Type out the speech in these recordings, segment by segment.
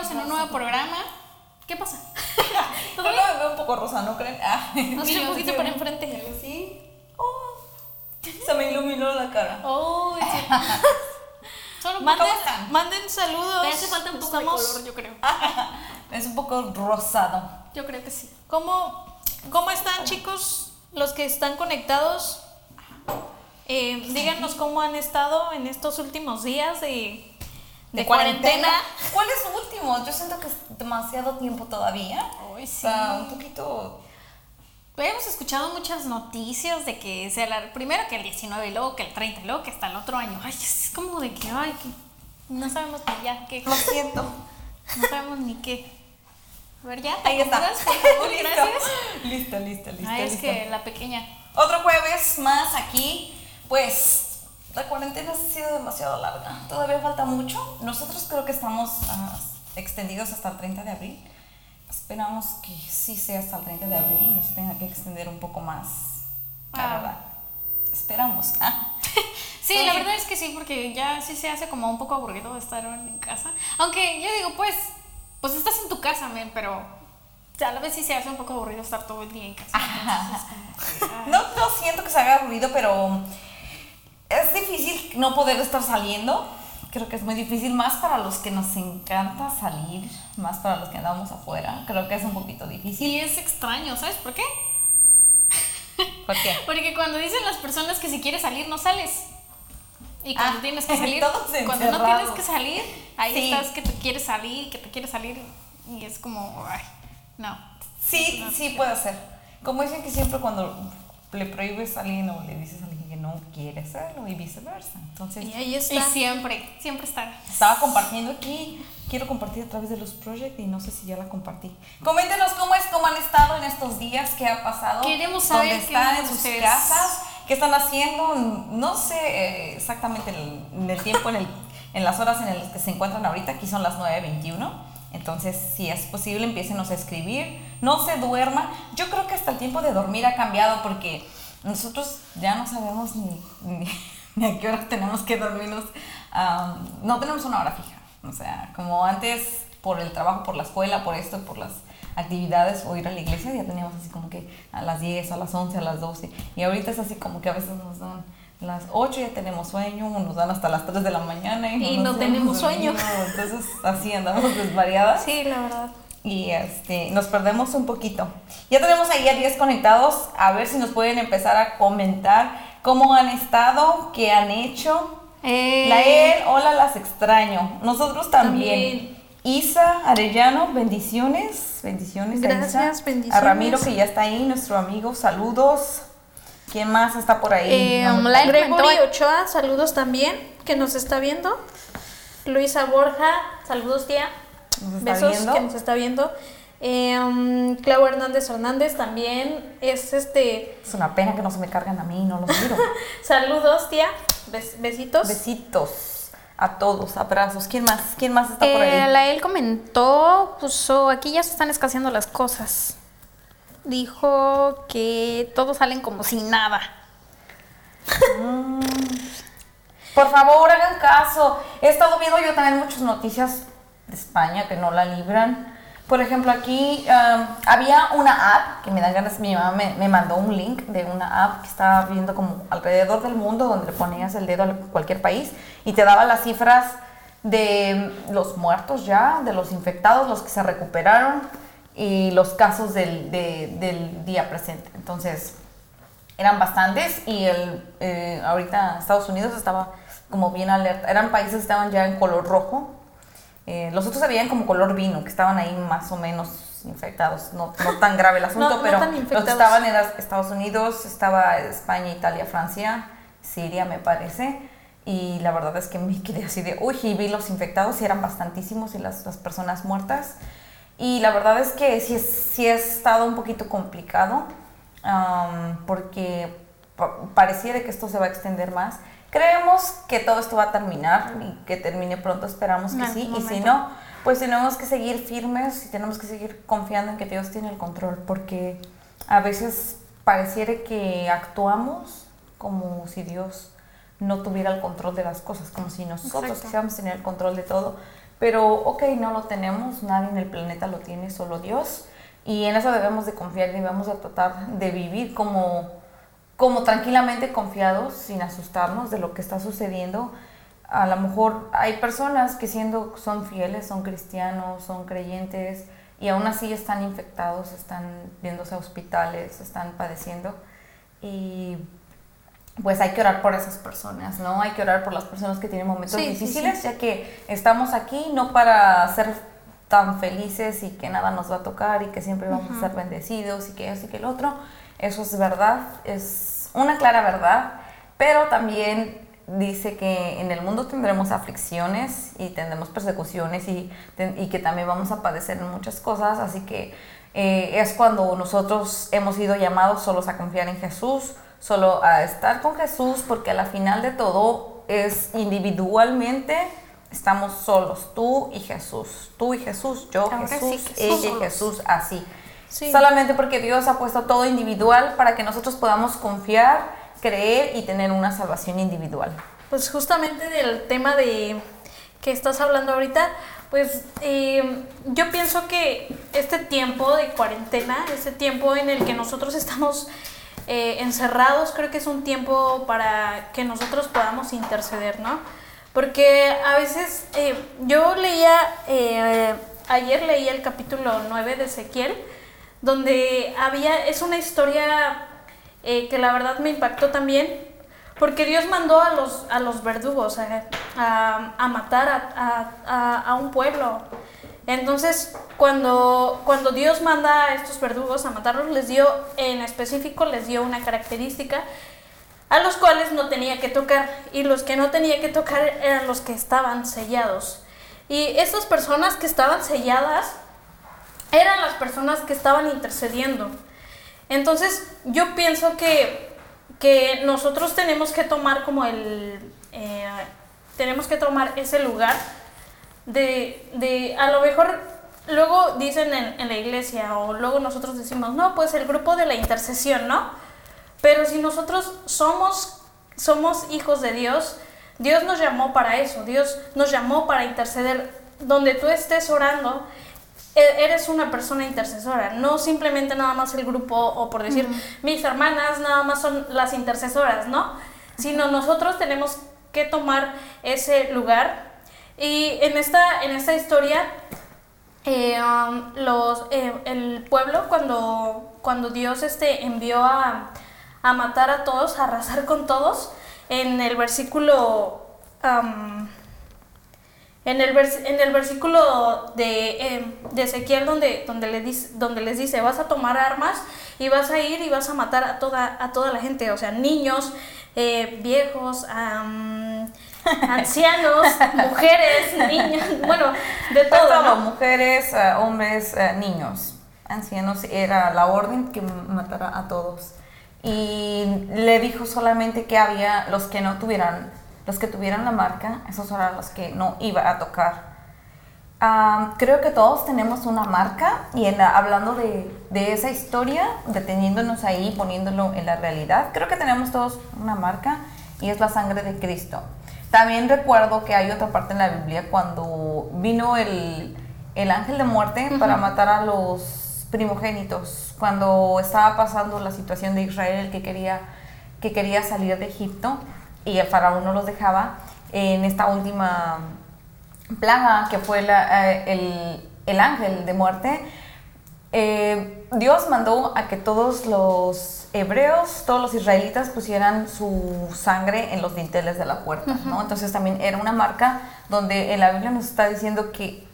estamos en un nuevo programa. ¿Qué pasa? Yo me veo un poco rosa, ¿no creen? Ah, No sé, un poquito para enfrente. Sí. Oh, se me iluminó la cara. Oh, sí. Solo Manden, manden saludos. Me hace falta un poco Estamos- de color, yo creo. Es un poco rosado. Yo creo que sí. ¿Cómo, cómo están, chicos? Los que están conectados. Eh, díganos cómo han estado en estos últimos días de, de, cuarentena. ¿Cuál es su último? Yo siento que es demasiado tiempo todavía. Ay, O sí. sea, un poquito. Hemos escuchado muchas noticias de que sea la, primero que el 19 y luego que el 30 y luego que hasta el otro año. Ay, es como de que, ay, que no sabemos ni ya qué. Lo siento. No sabemos ni qué. A ver, ya. ¿te Ahí está. acomodas, por favor? Listo. Gracias. Listo, listo, listo. Ah, es que la pequeña. Otro jueves más aquí. Pues la cuarentena ha sido demasiado larga. Todavía falta mucho. Nosotros creo que estamos ah, extendidos hasta el 30 de abril. Esperamos que sí sea hasta el 30 de abril y nos tenga que extender un poco más. La Ah. verdad. Esperamos. Ah. Sí, la verdad es que sí, porque ya sí se hace como un poco aburrido estar en casa. Aunque yo digo, pues, pues estás en tu casa, men, pero a la vez sí se hace un poco aburrido estar todo el día en casa. Entonces como. No, no siento que se haga aburrido, pero es difícil no poder estar saliendo. Creo que es muy difícil, más para los que nos encanta salir, más para los que andamos afuera. Creo que es un poquito difícil. Y es extraño, ¿sabes por qué? ¿Por qué? Porque cuando dicen las personas que si quieres salir, no sales. Y cuando Ah, tienes que salir, cuando no tienes que salir, ahí Sí. estás que te quieres salir, que te quieres salir. Y es como, ay, no. Sí, sí puede ser. Como dicen que siempre cuando le prohíbes alguien o le dices a alguien no quiere hacerlo y viceversa. Entonces, Y ahí está. Y siempre, siempre está. estaba compartiendo aquí. Quiero compartir a través de los projects y no sé si ya la compartí. Coméntenos cómo es, cómo han estado en estos días, qué ha pasado. Queremos saber dónde están en sus ustedes. casas, qué están haciendo. No sé eh, exactamente en el, en el tiempo, en, el, en las horas en las que se encuentran ahorita. Aquí son las 9.21. Entonces, si es posible, empiecenos a escribir. No se duerman. Yo creo que hasta el tiempo de dormir ha cambiado porque nosotros ya no sabemos ni, ni, ni a qué hora tenemos que dormirnos. Am, no tenemos una hora fija. O sea, como antes, por el trabajo, por la escuela, por esto, por las actividades o ir a la iglesia, ya teníamos así como que a las 10, a las 11, a las 12. Y ahorita es así como que a veces nos dan las 8 ya tenemos sueño, nos dan hasta las 3 de la mañana y, Y no tenemos sueño. Entonces así andamos desvariadas Sí, la verdad. Y este, nos perdemos un poquito. Ya tenemos ahí a 10 conectados, a ver si nos pueden empezar a comentar cómo han estado, qué han hecho. Eh, Lael, hola, las extraño. Nosotros también. También. Isa Arellano, bendiciones, bendiciones. a Gracias, Isa. bendiciones. A Ramiro que ya está ahí, nuestro amigo, saludos. ¿Quién más está por ahí? Eh, No la Gregory Ochoa, saludos también, que nos está viendo. Luisa Borja, saludos tía. Nos está Besos viendo. que nos está viendo. Eh, Clau Hernández Hernández también es este. Es una pena que no se me cargan a mí, no los miro. Saludos, tía. Bes- besitos. Besitos a todos, abrazos. ¿Quién más? ¿Quién más está por eh, ahí? la él comentó, puso, aquí ya se están escaseando las cosas. Dijo que todos salen como sin nada. Por favor, hagan caso. He estado viendo yo también muchas noticias de España que no la libran. Por ejemplo, aquí um, había una app que me dan ganas, mi mamá me, mandó un link de una app que estaba viendo como alrededor del mundo donde le ponías el dedo a cualquier país y te daba las cifras de los muertos ya, de los infectados, los que se recuperaron y los casos del, de- del día presente. Entonces, eran bastantes y el, eh, ahorita Estados Unidos estaba como bien alerta. Eran países que estaban ya en color rojo. Eh, los otros se veían como color vino, que estaban ahí más o menos infectados. No, no tan grave el asunto, No, no pero tan los que estaban eran Estados Unidos, estaba España, Italia, Francia, Siria me parece. Y la verdad es que me quedé así de, uy, y vi los infectados y eran bastantísimos y las, las personas muertas. Y la verdad es que sí, sí ha estado un poquito complicado am, porque pa- pareciera que esto se va a extender más. Creemos que todo esto va a terminar y que termine pronto, esperamos que sí. Y si no, pues tenemos que seguir firmes y tenemos que seguir confiando en que Dios tiene el control, porque a veces pareciera que actuamos como si Dios no tuviera el control de las cosas, como si nosotros Exacto. quisiéramos tener el control de todo. Pero, ok, no lo tenemos, nadie en el planeta lo tiene, solo Dios. Y en eso debemos de confiar, debemos de tratar de vivir como, como tranquilamente confiados, sin asustarnos de lo que está sucediendo. A lo mejor hay personas que siendo son fieles, son cristianos, son creyentes y aún así están infectados, están viéndose a hospitales, están padeciendo. Y pues hay que orar por esas personas, ¿no? Hay que orar por las personas que tienen momentos Sí, sí, difíciles, ya que estamos aquí no para ser tan felices y que nada nos va a tocar y que siempre vamos a ser bendecidos y que eso y que el otro. Eso es verdad, es una clara verdad, pero también dice que en el mundo tendremos aflicciones y tendremos persecuciones y, y que también vamos a padecer en muchas cosas, así que eh, es cuando nosotros hemos sido llamados solos a confiar en Jesús, solo a estar con Jesús, porque a la final de todo es individualmente, estamos solos, tú y Jesús, tú y Jesús, yo, Ahora Jesús, ella y. Jesús, así. Sí. Solamente porque Dios ha puesto todo individual para que nosotros podamos confiar, creer y tener una salvación individual. Pues justamente del tema de que estás hablando ahorita, pues eh, yo pienso que este tiempo de cuarentena, este tiempo en el que nosotros estamos eh, encerrados, creo que es un tiempo para que nosotros podamos interceder, ¿no? Porque a veces eh, yo leía, eh, ayer leí el capítulo 9 de Ezequiel, donde había, es una historia eh, que la verdad me impactó también, porque Dios mandó a los, a los verdugos a, a- a matar a- a un pueblo. Entonces, cuando, cuando Dios manda a estos verdugos a matarlos, les dio, en específico, les dio una característica a los cuales no tenía que tocar y los que no tenía que tocar eran los que estaban sellados. Y estas personas que estaban selladas eran las personas que estaban intercediendo. Entonces yo pienso que, que nosotros tenemos que tomar como el... eh, tenemos que tomar ese lugar de, de a lo mejor luego dicen en, en la iglesia o luego nosotros decimos, no, pues el grupo de la intercesión, ¿no? Pero si nosotros somos, somos hijos de Dios, Dios nos llamó para eso, Dios nos llamó para interceder. Donde tú estés orando, eres una persona intercesora, no simplemente nada más el grupo o por decir mis hermanas nada más son las intercesoras, ¿no? Sino nosotros tenemos que tomar ese lugar. Y en esta, en esta historia eh, um, los, eh, el pueblo cuando, cuando Dios este, envió a, a matar a todos, a arrasar con todos, en el versículo... um, en el, vers- en el versículo de, eh, de Ezequiel donde, donde, le dice, donde les dice, vas a tomar armas y vas a ir y vas a matar a toda, a toda la gente, o sea, niños, eh, viejos, am, ancianos, mujeres, niños, bueno, de Todo, todo, ¿no? mujeres, eh, hombres, eh, niños, ancianos, era la orden que matara a todos. Y le dijo solamente que había los que no tuvieran, los que tuvieran la marca, esos eran los que no iba a tocar. Creo que todos tenemos una marca y en la- hablando de, de esa historia, deteniéndonos ahí, poniéndolo en la realidad, creo que tenemos todos una marca y es la sangre de Cristo. También recuerdo que hay otra parte en la Biblia cuando vino el, el ángel de muerte para matar a los primogénitos, cuando estaba pasando la situación de Israel que quería, que quería salir de Egipto y el faraón no los dejaba en esta última plaga que fue la- eh, el, el ángel de muerte, eh, Dios mandó a que todos los hebreos, todos los israelitas pusieran su sangre en los dinteles de la puerta, ¿no? Entonces también era una marca donde en la Biblia nos está diciendo que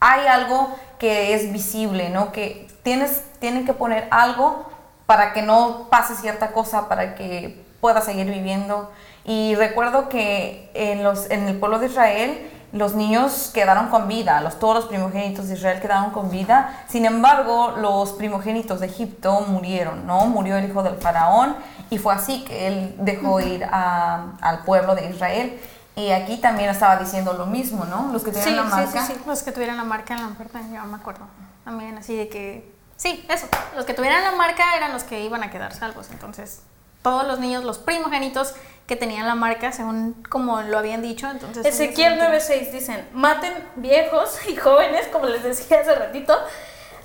hay algo que es visible, ¿no? Que tienes, tienen que poner algo para que no pase cierta cosa, para que puedas seguir viviendo. Y recuerdo que en, los, en el pueblo de Israel los niños quedaron con vida, los, todos los primogénitos de Israel quedaron con vida. Sin embargo, los primogénitos de Egipto murieron, ¿no? Murió el hijo del faraón y fue así que él dejó ir a- al pueblo de Israel. Y aquí también estaba diciendo lo mismo, ¿no? Los que Sí, tienen la sí, marca. sí, sí. Los que tuvieran la marca en la puerta, yo me acuerdo. También así de que. Sí, eso. Los que tuvieran la marca eran los que iban a quedar salvos. Entonces, todos los niños, los primogénitos que tenían la marca, según como lo habían dicho, entonces. Ezequiel iban a quedar. 9:6 dicen, maten viejos y jóvenes, como les decía hace ratito,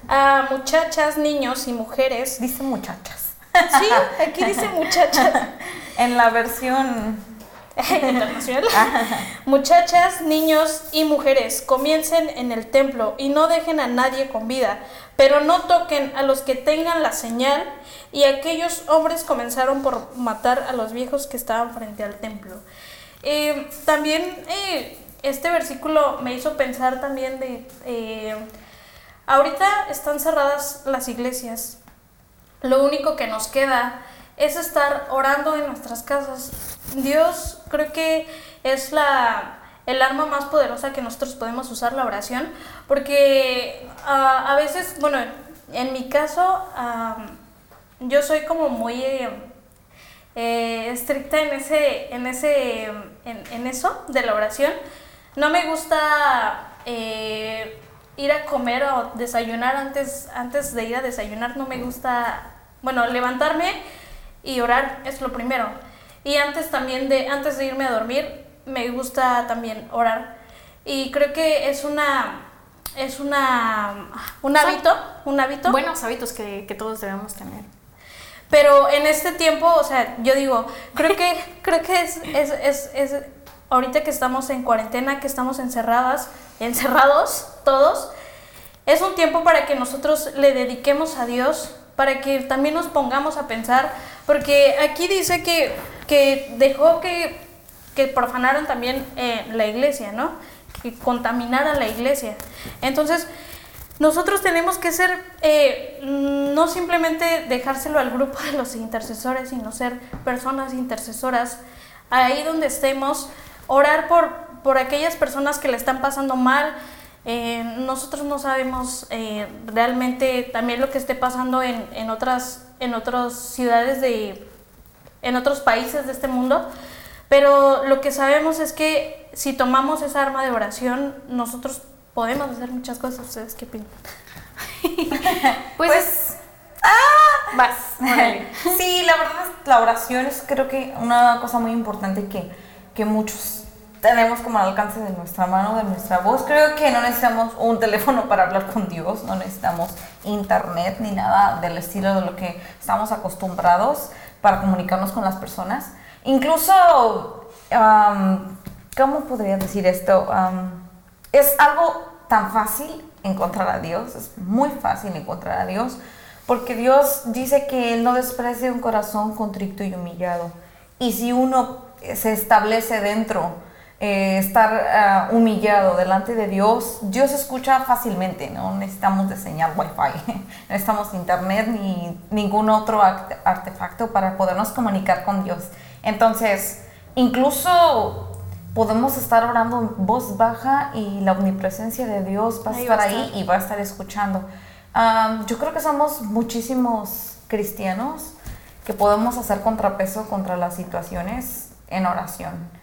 a muchachas, niños y mujeres. Dice muchachas. Sí, aquí dice muchachas. En la versión internacional. Muchachas, niños y mujeres, comiencen en el templo y no dejen a nadie con vida, pero no toquen a los que tengan la señal. Y aquellos hombres comenzaron por matar a los viejos que estaban frente al templo. Eh, también eh, este versículo me hizo pensar también de... eh, ahorita están cerradas las iglesias. Lo único que nos queda es estar orando en nuestras casas. Dios creo que es la el arma más poderosa que nosotros podemos usar la oración, porque ah, a veces, bueno, en mi caso, ah, yo soy como muy eh, eh, estricta en ese, en ese, en, eso de la oración. No me gusta eh, ir a comer o desayunar antes, antes de ir a desayunar. No me gusta, bueno, levantarme y orar es lo primero. Y antes también de, antes de irme a dormir, me gusta también orar. Y creo que es una, es una, un hábito, un hábito. Buenos hábitos que, que todos debemos tener. Pero en este tiempo, o sea, yo digo, creo que, creo que es, es, es, es- ahorita que estamos en cuarentena, que estamos encerradas, encerrados todos, es un tiempo para que nosotros le dediquemos a Dios, para que también nos pongamos a pensar, porque aquí dice que, que dejó que, que profanaran también eh, la iglesia, ¿no? Que contaminaran la iglesia. Entonces, nosotros tenemos que ser, eh, no simplemente dejárselo al grupo de los intercesores, sino ser personas intercesoras. Ahí donde estemos, orar por, por aquellas personas que le están pasando mal. Eh, nosotros no sabemos eh, realmente también lo que esté pasando en, en, otras, en otras ciudades de, en otros países de este mundo, pero lo que sabemos es que si tomamos esa arma de oración, nosotros podemos hacer muchas cosas. ¿Ustedes qué opinan? Pues. Pues, vas. órale. sí, la verdad es la oración es creo que una cosa muy importante que, que muchos tenemos como al alcance de nuestra mano, de nuestra voz. Creo que no necesitamos un teléfono para hablar con Dios, no necesitamos internet ni nada del estilo de lo que estamos acostumbrados para comunicarnos con las personas. Incluso, am, ¿cómo podría decir esto? Am, es algo tan fácil encontrar a Dios, es muy fácil encontrar a Dios, porque Dios dice que Él no desprecia un corazón contrito y humillado. Y si uno se establece dentro, eh, estar ah, humillado delante de Dios, Dios escucha fácilmente, no necesitamos de señal Wi-Fi, no necesitamos internet ni ningún otro act- artefacto para podernos comunicar con Dios. Entonces, incluso podemos estar orando en voz baja y la omnipresencia de Dios va a Ahí estar va a ahí estar. y va a estar escuchando. Yo creo que somos muchísimos cristianos que podemos hacer contrapeso contra las situaciones en oración.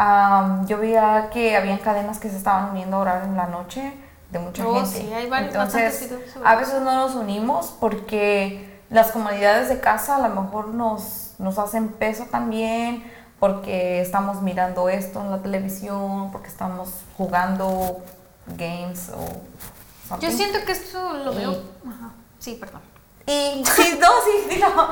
Am, yo veía que habían cadenas que se estaban uniendo a orar en la noche de mucha Oh, gente. sí, hay varios- Entonces, a veces no nos unimos porque las comunidades de casa a lo mejor nos, nos hacen peso también porque estamos mirando esto en la televisión, porque estamos jugando games o Yo siento que esto lo veo. Y- Ajá. Sí, perdón. Y sí, no, sí, sí, no.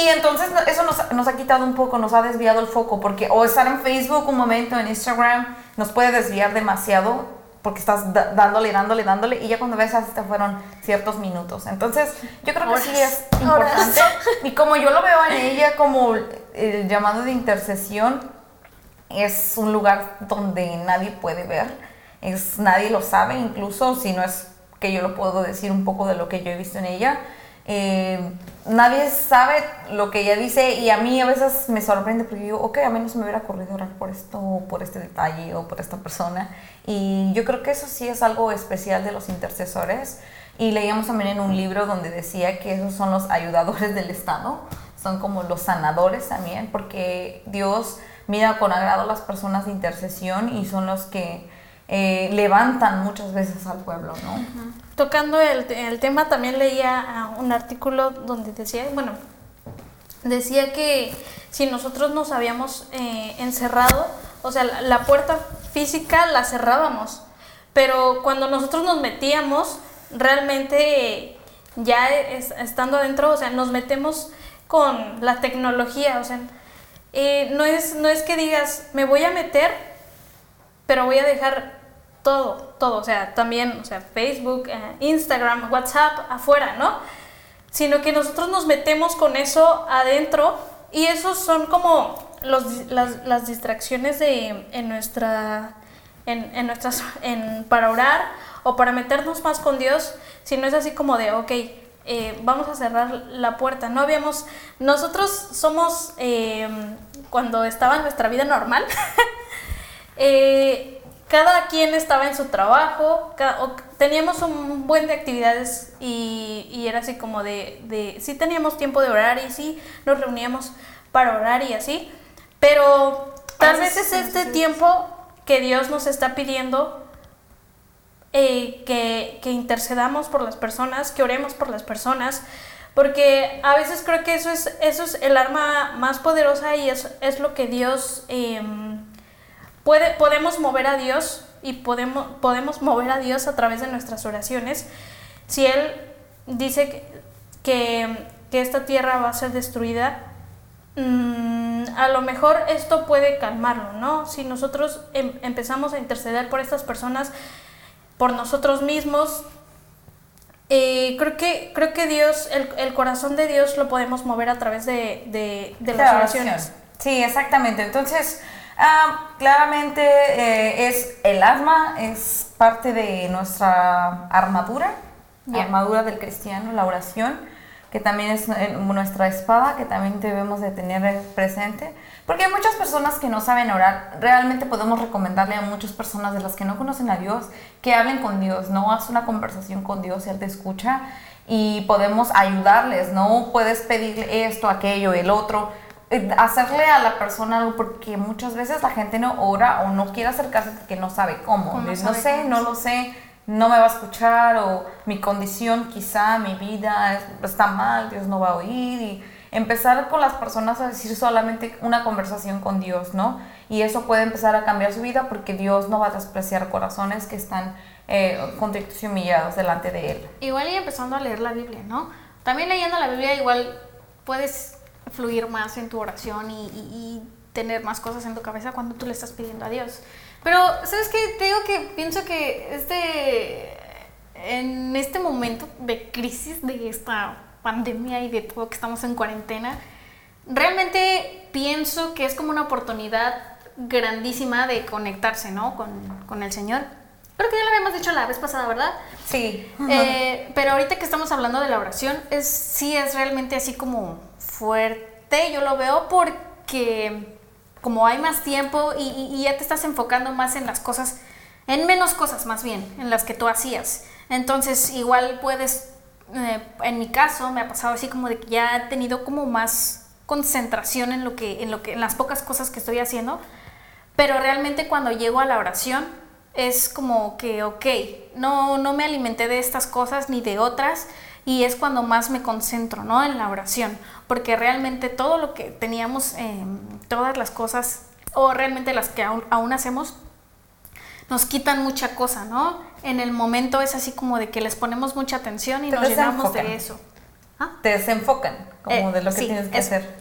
Y entonces eso nos, nos ha quitado un poco, nos ha desviado el foco, porque o estar en Facebook un momento, en Instagram, nos puede desviar demasiado, porque estás dándole, dándole, dándole, y ya cuando ves, se te fueron ciertos minutos. Entonces, yo creo que sí es importante. Y como yo lo veo en ella como el llamado de intercesión, es un lugar donde nadie puede ver, es, nadie lo sabe, incluso si no es que yo lo puedo decir un poco de lo que yo he visto en ella. Eh, nadie sabe lo que ella dice y a mí a veces me sorprende porque yo, ok, a mí me hubiera ocurrido orar por esto, o por este detalle o por esta persona. Y yo creo que eso sí es algo especial de los intercesores. Y leíamos también en un libro donde decía que esos son los ayudadores del Estado, son como los sanadores también, porque Dios mira con agrado a las personas de intercesión y son los que eh, levantan muchas veces al pueblo, ¿no? Tocando el, el tema, también leía ah, un artículo donde decía, bueno, decía que si nosotros nos habíamos eh, encerrado, o sea, la, puerta física la cerrábamos, pero cuando nosotros nos metíamos, realmente ya es- estando adentro, o sea, nos metemos con la tecnología, o sea, eh, no, es, no es que digas, me voy a meter, pero voy a dejar todo, todo, o sea, también, o sea, Facebook, eh, Instagram, WhatsApp afuera, ¿no? Sino que nosotros nos metemos con eso adentro y esos son como las, las distracciones de, en nuestra, en, en nuestras, en, para orar o para meternos más con Dios, si no es así como de, ok, eh, vamos a cerrar la puerta. No habíamos, nosotros somos, eh, cuando estaba en nuestra vida normal, eh, cada quien estaba en su trabajo, o- teníamos un buen de actividades y, y era así como de, de, sí teníamos tiempo de orar y sí nos reuníamos para orar y así, pero tal vez es este tiempo que Dios nos está pidiendo eh, que, que intercedamos por las personas, que oremos por las personas, porque a veces creo que eso es, eso es el arma más poderosa y es, es lo que Dios em, puede, podemos mover a Dios y podemos, podemos mover a Dios a través de nuestras oraciones. Si Él dice que, que, que esta tierra va a ser destruida, mm, a lo mejor esto puede calmarlo, ¿no? Si nosotros em- empezamos a interceder por estas personas, por nosotros mismos, eh, creo, que, creo que Dios, el, el corazón de Dios lo podemos mover a través de, de, de las La oraciones. Sí, exactamente. Entonces, ah, claramente eh, es el alma, es parte de nuestra armadura, Ya. armadura del cristiano, la oración, que también es eh, nuestra espada, que también debemos de tener presente. Porque hay muchas personas que no saben orar. Realmente podemos recomendarle a muchas personas de las que no conocen a Dios que hablen con Dios, ¿no? Haz una conversación con Dios, Él te escucha y podemos ayudarles, ¿no? Puedes pedirle esto, aquello, el otro, hacerle a la persona algo porque muchas veces la gente no ora o no quiere acercarse porque no sabe cómo. No no sabe sé, cómo, no lo sé, no me va a escuchar o mi condición quizá, mi vida es- está mal, Dios no va a oír y empezar con las personas a decir solamente una conversación con Dios, ¿no? Y eso puede empezar a cambiar su vida porque Dios no va a despreciar corazones que están eh, contritos y humillados delante de Él. Igual y empezando a leer la Biblia, ¿no? También leyendo la Biblia igual puedes fluir más en tu oración y, y- y tener más cosas en tu cabeza cuando tú le estás pidiendo a Dios. Pero, ¿sabes qué? Te digo que pienso que este, en este momento de crisis, de esta pandemia y de todo que estamos en cuarentena, realmente pienso que es como una oportunidad grandísima de conectarse, ¿no? Con, con el Señor. Creo que ya lo habíamos dicho la vez pasada, ¿verdad? Sí. Eh, pero ahorita que estamos hablando de la oración, es, sí es realmente así como fuerte, yo lo veo porque como hay más tiempo y, ya te estás enfocando más en las cosas, en menos cosas más bien, en las que tú hacías. Entonces igual puedes, eh, en mi caso me ha pasado así como de que ya he tenido como más concentración en lo que, en lo que, en las pocas cosas que estoy haciendo, pero realmente cuando llego a la oración es como que, ok, no, no me alimenté de estas cosas ni de otras y es cuando más me concentro, ¿no? En la oración, porque realmente todo lo que teníamos, eh, todas las cosas, o realmente las que aún, aún hacemos, nos quitan mucha cosa, ¿no? En el momento es así como de que les ponemos mucha atención y Te nos llenamos de eso. ¿Ah? Te desenfocan como Eh, de lo que sí, tienes que hacer.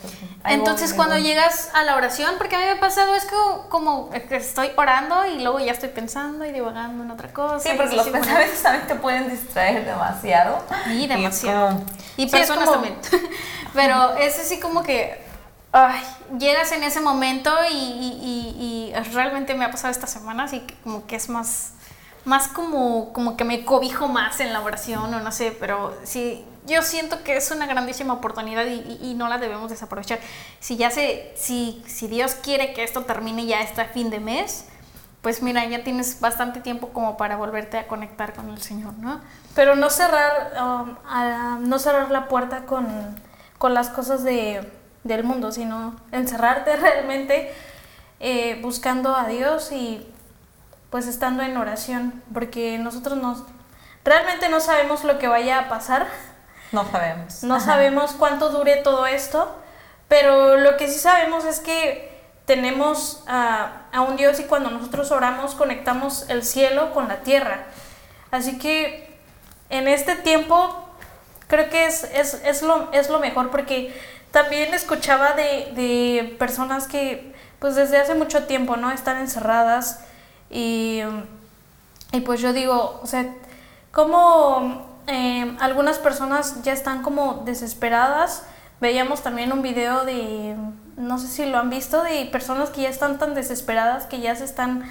Entonces voy, cuando voy. llegas a la oración, porque a mí me ha pasado es que como estoy orando y luego ya estoy pensando y divagando en otra cosa. Sí, y porque los así pensamientos también te pueden distraer demasiado. Y demasiado. como- Y Sí, es personas como- también. Pero es así como que ay, llegas en ese momento y, y- y- y realmente me ha pasado estas semanas y que como que es más, más como, como que me cobijo más en la oración o no sé, pero sí, yo siento que es una grandísima oportunidad y, y- y no la debemos desaprovechar. Si ya se, si, si Dios quiere que esto termine ya este fin de mes, pues mira, ya tienes bastante tiempo como para volverte a conectar con el Señor, ¿no? Pero no cerrar, um, a- no cerrar la puerta con, con las cosas de, del mundo, sino encerrarte realmente eh, buscando a Dios y pues estando en oración, porque nosotros nos, realmente no sabemos lo que vaya a pasar. No sabemos. No sabemos cuánto dure todo esto, pero lo que sí sabemos es que tenemos a, a un Dios y cuando nosotros oramos conectamos el cielo con la tierra. Así que en este tiempo creo que es, es, es, lo, es lo mejor porque también escuchaba de, de, personas que pues desde hace mucho tiempo no están encerradas y, y pues yo digo, o sea, como eh, algunas personas ya están como desesperadas. Veíamos también un video de, no sé si lo han visto, de personas que ya están tan desesperadas que ya se están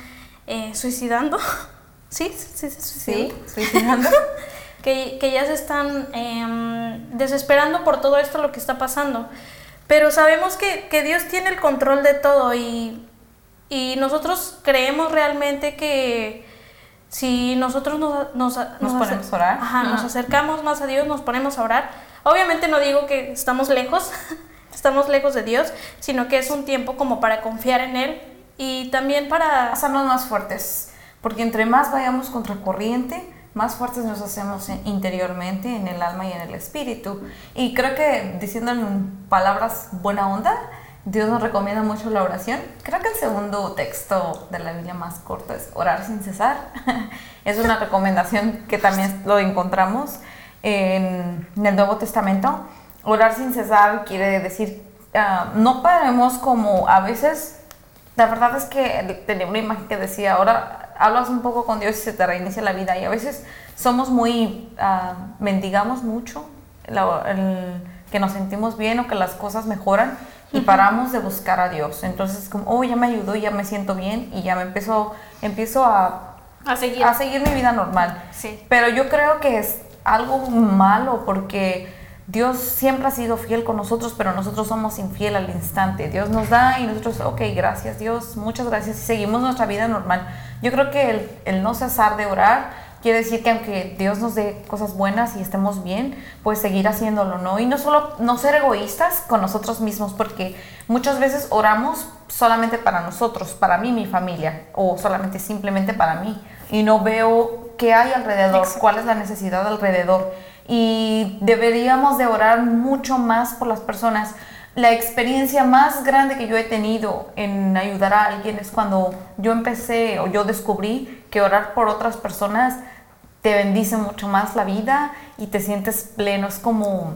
eh, suicidando. ¿Sí? ¿Sí? ¿Sí? ¿Sí? ¿Suicidando? que, que, ya se están eh, desesperando por todo esto lo que está pasando. Pero sabemos que, que Dios tiene el control de todo y, y nosotros creemos realmente que, si nosotros nos, nos, nos, ponemos a orar, ajá, nos acercamos más a Dios, nos ponemos a orar. Obviamente no digo que estamos lejos, estamos lejos de Dios, sino que es un tiempo como para confiar en Él y también para hacernos más fuertes, porque entre más vayamos contra corriente, más fuertes nos hacemos interiormente, en el alma y en el espíritu. Y creo que diciendo en palabras buena onda, Dios nos recomienda mucho la oración. Creo que el segundo texto de la Biblia más corto es orar sin cesar. es una recomendación que también lo encontramos en, el Nuevo Testamento. Orar sin cesar quiere decir, uh, no paremos como a veces, la verdad es que tenía una imagen que decía, ahora hablas un poco con Dios y se te reinicia la vida y a veces somos muy, uh, mendigamos mucho, que nos sentimos bien o que las cosas mejoran y paramos de buscar a Dios. Entonces, como, oh, ya me ayudó, ya me siento bien y ya me empiezo, empiezo a, a, seguir. a seguir mi vida normal. Sí. Pero yo creo que es algo malo porque Dios siempre ha sido fiel con nosotros, pero nosotros somos infiel al instante. Dios nos da y nosotros, ok, gracias Dios, muchas gracias y seguimos nuestra vida normal. Yo creo que el, el no cesar de orar quiere decir que aunque Dios nos dé cosas buenas y estemos bien, pues seguir haciéndolo, ¿no? Y no solo no ser egoístas con nosotros mismos, porque muchas veces oramos solamente para nosotros, para mí, mi familia, o solamente simplemente para mí, y no veo qué hay alrededor, Exacto. cuál es la necesidad alrededor. Y deberíamos de orar mucho más por las personas. La experiencia más grande que yo he tenido en ayudar a alguien es cuando yo empecé o yo descubrí que orar por otras personas te bendice mucho más la vida y te sientes pleno. Es como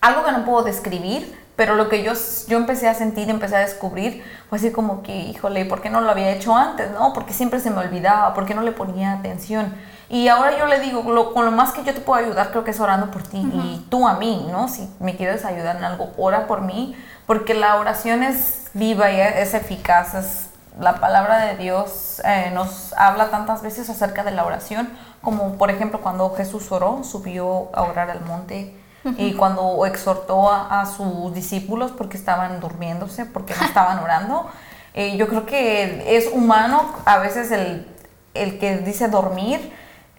algo que no puedo describir, pero lo que yo, yo empecé a sentir, empecé a descubrir, fue así como que, híjole, ¿por qué no lo había hecho antes? ¿No? Porque siempre se me olvidaba, ¿por qué no le ponía atención? Y ahora yo le digo, lo, con lo más que yo te puedo ayudar, creo que es orando por ti uh -huh. y tú a mí, ¿no? Si me quieres ayudar en algo, ora por mí, porque la oración es viva y es eficaz, es la palabra de Dios eh, nos habla tantas veces acerca de la oración, como por ejemplo cuando Jesús oró, subió a orar al monte uh -huh. y cuando exhortó a, a, sus discípulos porque estaban durmiéndose, porque no estaban orando. Eh, yo creo que es humano a veces el, el que dice dormir,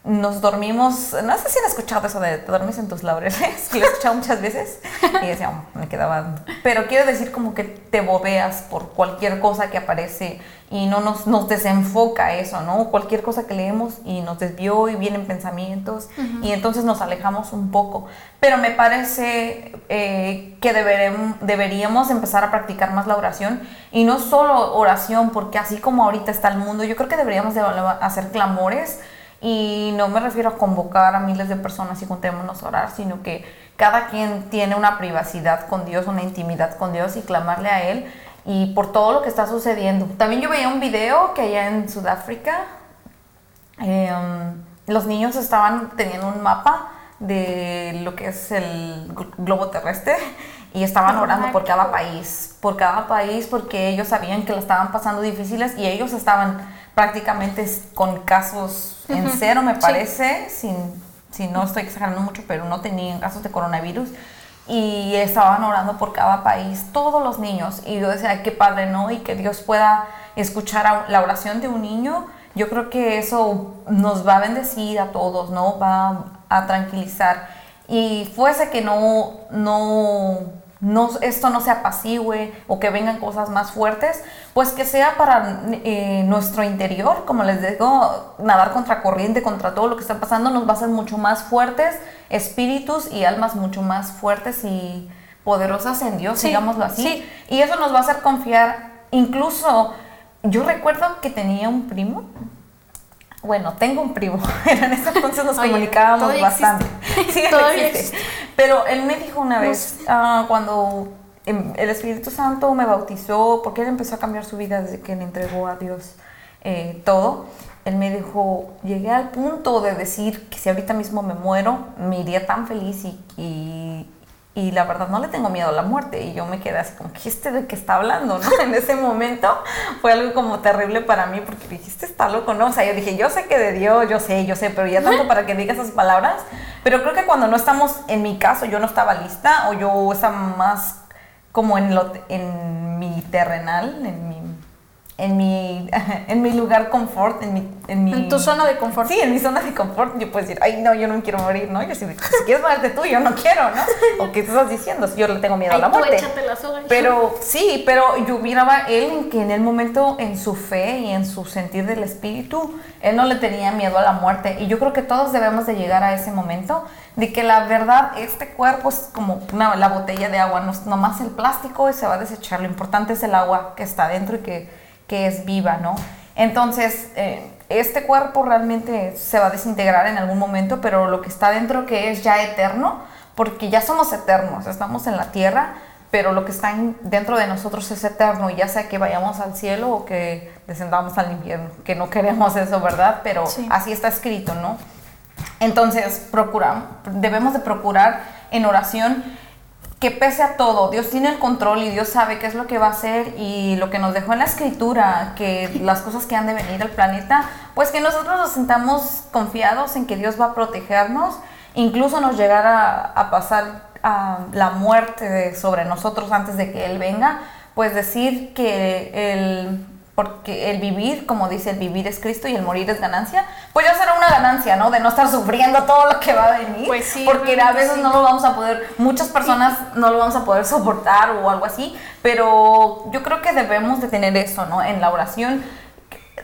nos dormimos, no sé si han escuchado eso de te duermes en tus laureles, que lo he escuchado muchas veces y decía, oh, me quedaba, pero quiero decir como que te bobeas por cualquier cosa que aparece y no nos, nos desenfoca eso, ¿no? Cualquier cosa que leemos y nos desvió y vienen pensamientos uh -huh. y entonces nos alejamos un poco. Pero me parece eh, que deberemos, deberíamos empezar a practicar más la oración y no solo oración, porque así como ahorita está el mundo, yo creo que deberíamos de hacer clamores y no me refiero a convocar a miles de personas y juntémonos a orar, sino que cada quien tiene una privacidad con Dios, una intimidad con Dios y clamarle a Él y por todo lo que está sucediendo. También yo veía un video que allá en Sudáfrica eh, los niños estaban teniendo un mapa de lo que es el globo terrestre y estaban orando por cada país, por cada país porque ellos sabían que lo estaban pasando difíciles y ellos estaban prácticamente con casos en cero, me parece, sí. sin, si no estoy exagerando mucho, pero no tenían casos de coronavirus y estaban orando por cada país, todos los niños. Y yo decía, qué padre, ¿no? Y que Dios pueda escuchar la oración de un niño. Yo creo que eso nos va a bendecir a todos, ¿no? Va a tranquilizar. Y fuese que no, no no, esto no se apacigüe o que vengan cosas más fuertes, pues que sea para eh, nuestro interior, como les digo, nadar contra corriente, contra todo lo que está pasando, nos va a hacer mucho más fuertes, espíritus y almas mucho más fuertes y poderosas en Dios, digámoslo así. Y eso nos va a hacer confiar, incluso yo recuerdo que tenía un primo, bueno, tengo un primo, en ese entonces nos comunicábamos bastante. Sí, todavía existe. Pero él me dijo una vez, ah, cuando el Espíritu Santo me bautizó, porque él empezó a cambiar su vida desde que le entregó a Dios eh, todo, él me dijo, llegué al punto de decir que si ahorita mismo me muero, me iría tan feliz y y la verdad no le tengo miedo a la muerte y yo me quedé así como, ¿qué este de qué está hablando? ¿no? En ese momento fue algo como terrible para mí porque dijiste, está loco, ¿no? O sea, yo dije, yo sé que de Dios, yo sé, yo sé, pero ya tanto para que diga esas palabras, pero creo que cuando no estamos, en mi caso, yo no estaba lista o yo estaba más como en, lo, en mi terrenal, en mi en mi, en mi lugar confort, en mi, en mi... En tu zona de confort. Sí, en mi zona de confort, yo puedo decir, ay, no, yo no quiero morir, ¿no? Yo si, si quieres morirte tú, yo no quiero, ¿no? O qué estás diciendo, si yo le tengo miedo a la muerte. Pero sí, pero yo miraba él en que en el momento, en su fe y en su sentir del espíritu, él no le tenía miedo a la muerte. Y yo creo que todos debemos de llegar a ese momento de que la verdad, este cuerpo es como una, la botella de agua, no es nomás el plástico y se va a desechar. Lo importante es el agua que está dentro y que que es viva, ¿no? Entonces, eh, este cuerpo realmente se va a desintegrar en algún momento, pero lo que está dentro que es ya eterno, porque ya somos eternos, estamos en la tierra, pero lo que está dentro de nosotros es eterno, ya sea que vayamos al cielo o que descendamos al infierno, que no queremos eso, ¿verdad? Pero así está escrito, ¿no? Entonces, procuramos, debemos de procurar en oración que pese a todo, Dios tiene el control y Dios sabe qué es lo que va a hacer y lo que nos dejó en la escritura, que las cosas que han de venir al planeta, pues que nosotros nos sintamos confiados en que Dios va a protegernos, incluso nos llegara a pasar la muerte sobre nosotros antes de que Él venga, pues decir que el porque el vivir, como dice, el vivir es Cristo y el morir es ganancia, pues ya será una ganancia, ¿no? De no estar sufriendo todo lo que va a venir. Pues sí. Porque a veces no lo vamos a poder, muchas personas no lo vamos a poder soportar o algo así, pero yo creo que debemos de tener eso, ¿no? En la oración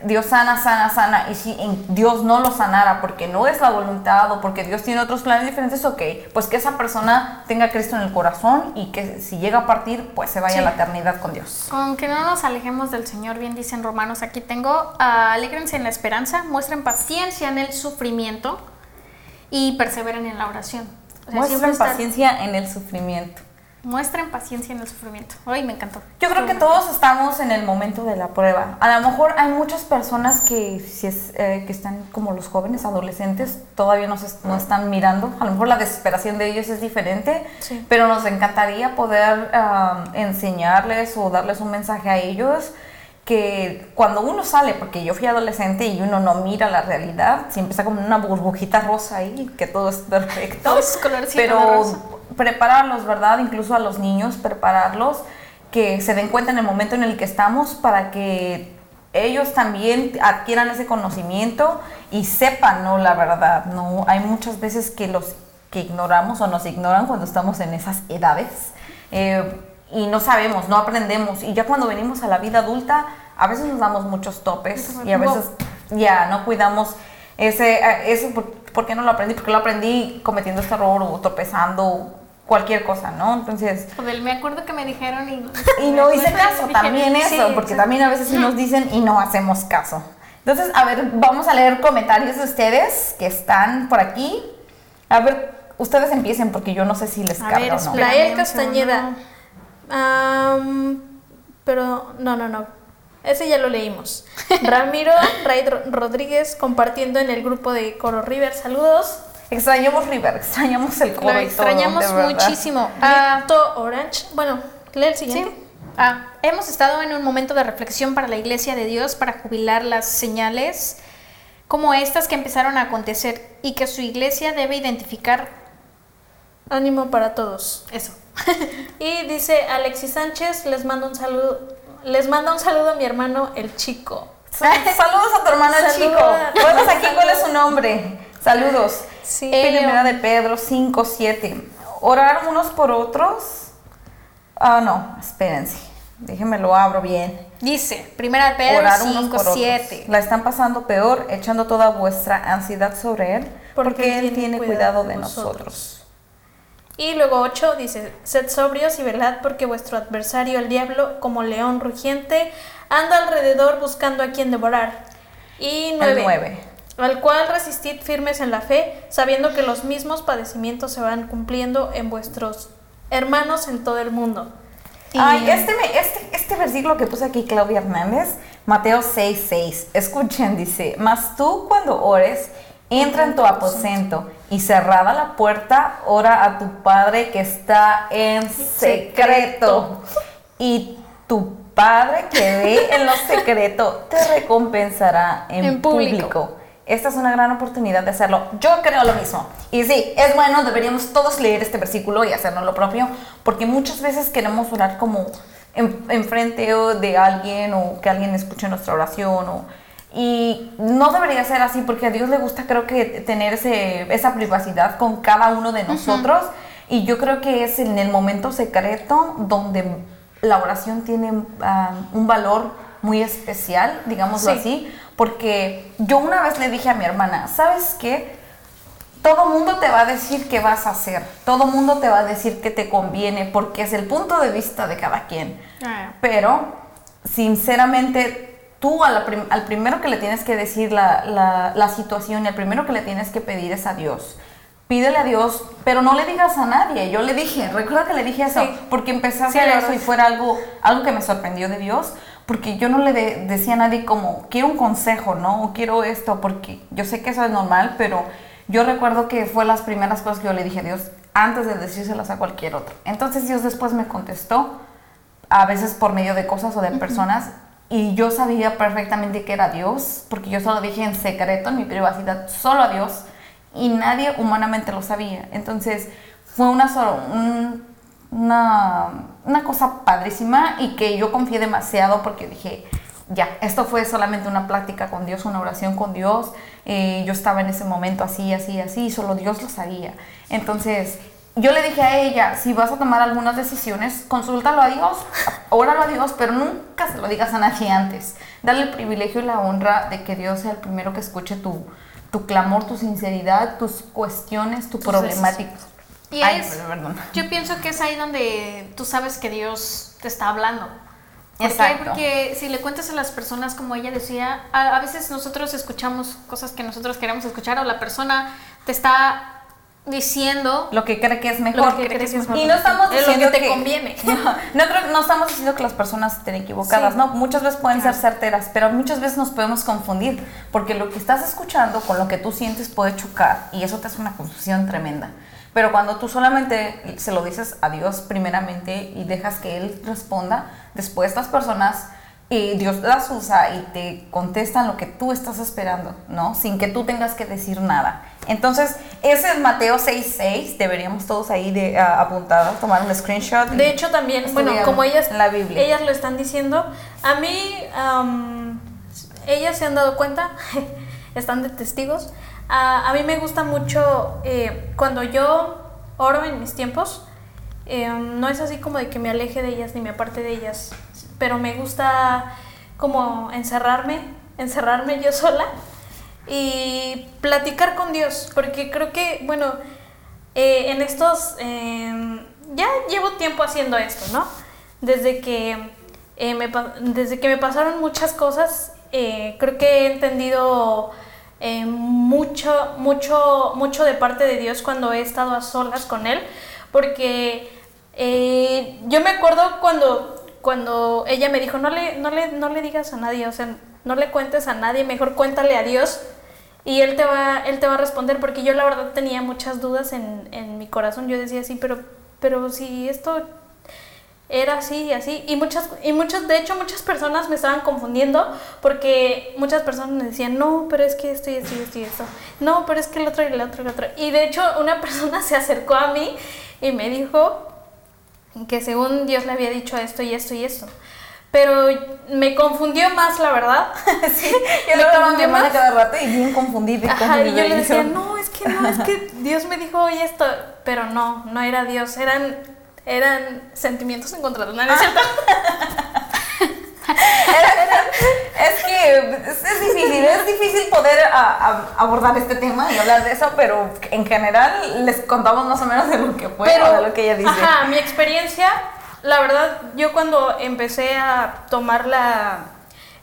Dios sana, sana, sana, y si Dios no lo sanara porque no es la voluntad o porque Dios tiene otros planes diferentes, ok, pues que esa persona tenga Cristo en el corazón y que si llega a partir, pues se vaya a la eternidad con Dios. Con que no nos alejemos del Señor, bien dicen Romanos, aquí tengo, alegrense en la esperanza, muestren paciencia en el sufrimiento y perseveren en la oración. muestren paciencia en el sufrimiento. Muestren paciencia en el sufrimiento. Ay, me encantó. Yo creo que todos estamos en el momento de la prueba. A lo mejor hay muchas personas que, si es, eh, que están como los jóvenes, adolescentes, todavía no, no están mirando. A lo mejor la desesperación de ellos es diferente, pero nos encantaría poder enseñarles o darles un mensaje a ellos que cuando uno sale, porque yo fui adolescente y uno no mira la realidad, siempre está como una burbujita rosa ahí, que todo es perfecto. Todo es pero prepararlos, ¿verdad? Incluso a los niños, prepararlos, que se den cuenta en el momento en el que estamos para que ellos también adquieran ese conocimiento y sepan, ¿no? La verdad, ¿no? Hay muchas veces que los que ignoramos o nos ignoran cuando estamos en esas edades eh, y no sabemos, no aprendemos y ya cuando venimos a la vida adulta a veces nos damos muchos topes y a veces ya no cuidamos ese, eso, ¿por, qué no lo aprendí? Porque lo aprendí cometiendo este error o tropezando cualquier cosa, ¿no? Entonces... me acuerdo que me dijeron y... Y no hice caso, también eso, porque también a veces nos dicen y no hacemos caso. Entonces, a ver, vamos a leer comentarios de ustedes que están por aquí. A ver, ustedes empiecen porque yo no sé si les a carga o no. Lael Castañeda. pero, no, no, no. Ese ya lo leímos. Ramiro Ray Rodríguez compartiendo en el grupo de Coro River. Saludos. Extrañamos River, extrañamos el coro. Lo extrañamos muchísimo. Ah, Orange. Bueno, lee el siguiente. Ah, hemos estado en un momento de reflexión para la Iglesia de Dios para jubilar las señales como estas que empezaron a acontecer y que su iglesia debe identificar. Ánimo para todos. Eso. y dice Alexis Sánchez, les mando un saludo, les mando un saludo a mi hermano el chico. Saludos a tu hermano el chico. Bueno, aquí cuál es su nombre. Saludos. Sí. Primera de Pedro 5, 7. Orar unos por otros Ah, no, espérense. Déjenme lo abro bien. Dice, primera de Pedro Orar unos 5, por otros. 7. La están pasando peor, echando toda vuestra ansiedad sobre Él, porque, Él tiene cuidado de nosotros. Y luego 8 dice, sed sobrios y velad porque vuestro adversario el diablo, como león rugiente, anda alrededor buscando a quien devorar. Y El 9. 9. Al cual resistid firmes en la fe, sabiendo que los mismos padecimientos se van cumpliendo en vuestros hermanos en todo el mundo. Y- Ay, este, me- este, este versículo que puse aquí Claudia Hernández, Mateo 6, 6. Escuchen, dice, mas tú cuando ores, entra en tu aposento y cerrada la puerta, ora a tu Padre que está en secreto. Y tu Padre que ve en lo secreto te recompensará en, En público. público. Esta es una gran oportunidad de hacerlo. Yo creo lo mismo. Y sí, es bueno, deberíamos todos leer este versículo y hacernos lo propio, porque muchas veces queremos orar como en, enfrente o de alguien o que alguien escuche nuestra oración. O, y no debería ser así, porque a Dios le gusta, creo que, tener ese, esa privacidad con cada uno de nosotros. Y yo creo que es en el momento secreto donde la oración tiene ah, un valor muy especial, digámoslo Sí. así, porque yo una vez le dije a mi hermana, ¿sabes qué? Todo mundo te va a decir qué vas a hacer, todo mundo te va a decir qué te conviene, porque es el punto de vista de cada quien. Ah, Pero, sinceramente, tú a la prim- al primero que le tienes que decir la, la, la situación y al primero que le tienes que pedir es a Dios. Pídele a Dios, pero no le digas a nadie. Yo le dije, recuerda que le dije eso, Sí. porque empecé a hacer eso y fuera algo, algo que me sorprendió de Dios, porque yo no le de- decía a nadie como, quiero un consejo, ¿no? O quiero esto, porque yo sé que eso es normal, pero yo recuerdo que fue las primeras cosas que yo le dije a Dios antes de decírselas a cualquier otro. Entonces Dios después me contestó, a veces por medio de cosas o de personas, y yo sabía perfectamente que era Dios, porque yo solo dije en secreto, en mi privacidad, solo a Dios, y nadie humanamente lo sabía. Entonces fue una, un- una, una cosa padrísima y que yo confié demasiado porque dije, ya, esto fue solamente una plática con Dios, una oración con Dios. eh, yo estaba en ese momento así, así, así, y solo Dios lo sabía. Entonces, yo le dije a ella, si vas a tomar algunas decisiones, consúltalo a Dios, óralo a Dios, pero nunca se lo digas a nadie antes. Dale el privilegio y la honra de que Dios sea el primero que escuche tu, tu clamor, tu sinceridad, tus cuestiones, tu problemática. Y Ay, es, perdón. yo pienso que es ahí donde tú sabes que Dios te está hablando. ¿Por qué? Exacto. Porque si le cuentas a las personas, como ella decía, a, a veces nosotros escuchamos cosas que nosotros queremos escuchar o la persona te está diciendo Lo que cree que es lo mejor. que crees que es mejor. Y no estamos Es lo diciendo que te conviene. No, no creo, no estamos diciendo que las personas estén equivocadas, Sí. no. Muchas veces pueden ser certeras, pero muchas veces nos podemos confundir, porque lo que estás escuchando con lo que tú sientes puede chocar y eso te hace una confusión tremenda. Pero cuando tú solamente se lo dices a Dios primeramente y dejas que Él responda, después las personas y Dios las usa y te contestan lo que tú estás esperando, ¿no? Sin que tú tengas que decir nada. Entonces, ese es Mateo 6.6, deberíamos todos ahí de, apuntados, tomar un screenshot. De hecho, también, bueno, como ellas, la Biblia. ellas lo están diciendo, a mí, ellas se han dado cuenta, están de testigos, a, a mí me gusta mucho eh, cuando yo oro en mis tiempos, eh, no es así como de que me aleje de ellas ni me aparte de ellas, pero me gusta como encerrarme, encerrarme yo sola y platicar con Dios, porque creo que, bueno, eh, en estos, eh, ya llevo tiempo haciendo esto, ¿no? Desde que, me, desde que me pasaron muchas cosas, creo que he entendido eh, mucho, mucho, mucho de parte de Dios cuando he estado a solas con Él, porque eh, yo me acuerdo cuando, cuando ella me dijo, no le, no, le, no le digas a nadie, o sea, no le cuentes a nadie, mejor cuéntale a Dios. Y él te va, él te va a responder, porque yo la verdad tenía muchas dudas en, en mi corazón. Yo decía así, pero, pero si esto era así y así. Y muchas, y muchos, de hecho, muchas personas me estaban confundiendo porque muchas personas me decían, no, pero es que esto y esto y esto y esto. No, pero es que el otro y el otro y el otro. Y de hecho, una persona se acercó a mí y me dijo que según Dios le había dicho esto y esto y esto. Pero me confundió más, la verdad. sí, yo me confundió más. cada rato y bien confundida. y Ajá, y yo le decía, no, es que no, es que Dios me dijo hoy esto, pero no, no era Dios, eran, eran sentimientos encontrados. ¿No es cierto? Es que es, es difícil, es difícil poder a- a- abordar este tema y hablar de eso, pero en general les contamos más o menos de lo que fue o de lo que ella dice. Ajá, mi experiencia, la verdad, yo cuando empecé a tomar la,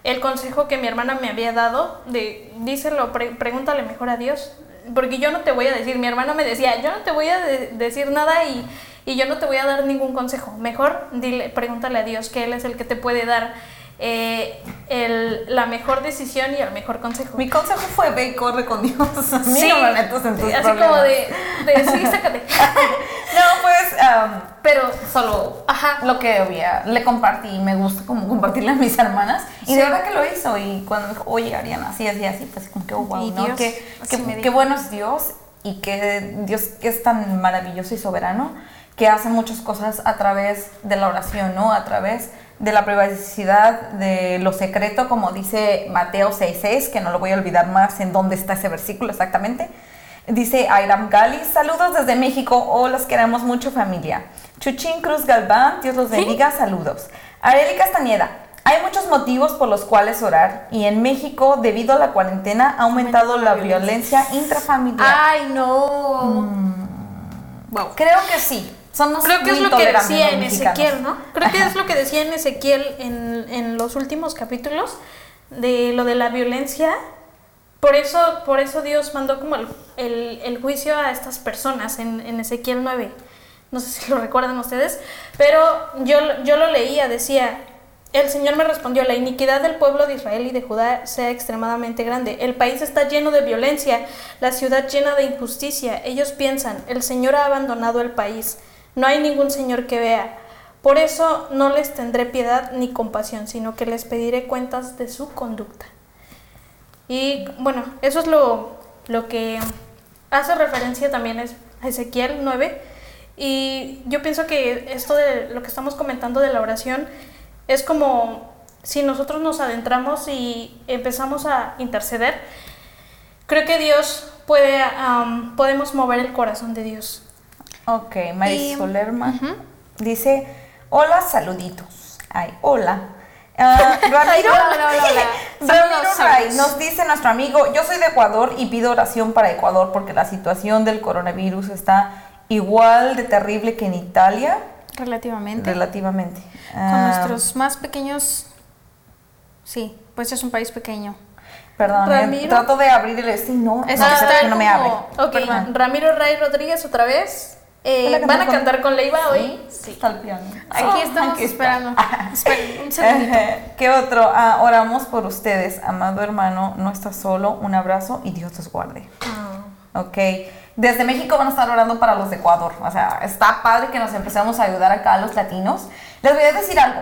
el consejo que mi hermana me había dado, de díselo, pre- pregúntale mejor a Dios, porque yo no te voy a decir, mi hermana me decía, yo no te voy a de- decir nada y, y yo no te voy a dar ningún consejo, mejor dile, pregúntale a Dios, que Él es el que te puede dar eh, el- la mejor decisión y el mejor consejo. Mi consejo fue ve y corre con Dios. A mí Sí, no me metas en tus así problemas. como de, de sí, sácate. No, pues, am, Pero, solo ajá, lo que había, le compartí, me gusta como compartirle a mis hermanas. Y de verdad que lo hizo. Y cuando me dijo, oye, Ariana, así, así, así, pues como que, oh, wow, Y ¿no? Dios, Qué, qué- qué bueno es Dios y que Dios que es tan maravilloso y soberano que hace muchas cosas a través de la oración, ¿no? A través de la privacidad, de lo secreto, como dice Mateo 6.6, que no lo voy a olvidar más en dónde está ese versículo exactamente. Dice Airam Gali, saludos desde México, o los queremos mucho familia. Chuchín Cruz Galván, Dios los bendiga, saludos. Areli Castañeda, hay muchos motivos por los cuales orar y en México, debido a la cuarentena, ha aumentado la violencia intrafamiliar. ay no. Wow. Creo que sí, somos Creo que muy es lo que decía en. Ezequiel, ¿no? Creo que es lo que decía en Ezequiel en, en los últimos capítulos de lo de la violencia. Por eso, por eso Dios mandó como el, el- el juicio a estas personas en, en Ezequiel 9. No sé si lo recuerdan ustedes, pero yo, yo lo leía, decía, el Señor me respondió, la iniquidad del pueblo de Israel y de Judá sea extremadamente grande. El país está lleno de violencia, la ciudad llena de injusticia. Ellos piensan, el Señor ha abandonado el país, no hay ningún Señor que vea. Por eso no les tendré piedad ni compasión, sino que les pediré cuentas de su conducta. Y bueno, eso es lo, lo que hace referencia también a Ezequiel 9. Y yo pienso que esto de lo que estamos comentando de la oración es como si nosotros nos adentramos y empezamos a interceder, creo que Dios puede, podemos mover el corazón de Dios. Ok, Marisol Y- Lerma dice, hola, saluditos. Ay, hola. Ah, Ramiro. Ramiro Ray nos dice nuestro amigo, yo soy de Ecuador y pido oración para Ecuador porque la situación del coronavirus está igual de terrible que en Italia, Relativamente. relativamente. Con Ah, nuestros más pequeños. Sí, pues es un país pequeño. Perdón, eh, Ramiro. trato de abrir el este y no, Es no, que está no me abre. Ok, Perdón. Ramiro Ray Rodríguez otra vez. Eh, ¿Van a ¿Van a cantar con- Leiva hoy? Sí, está el piano. Aquí Oh, estamos aquí esperando. Esperen un segundito. ¿Qué otro? Ah, oramos por ustedes, amado hermano, no estás solo, un abrazo y Dios los guarde. Ah. Ok, desde México van a estar orando para los de Ecuador, o sea, está padre que nos empecemos a ayudar acá a los latinos. Les voy a decir algo,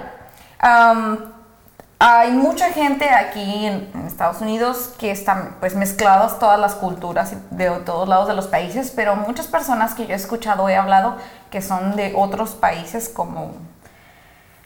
hay mucha gente aquí en, Estados Unidos que están pues mezcladas todas las culturas de todos lados de los países, pero muchas personas que yo he escuchado, he hablado, que son de otros países como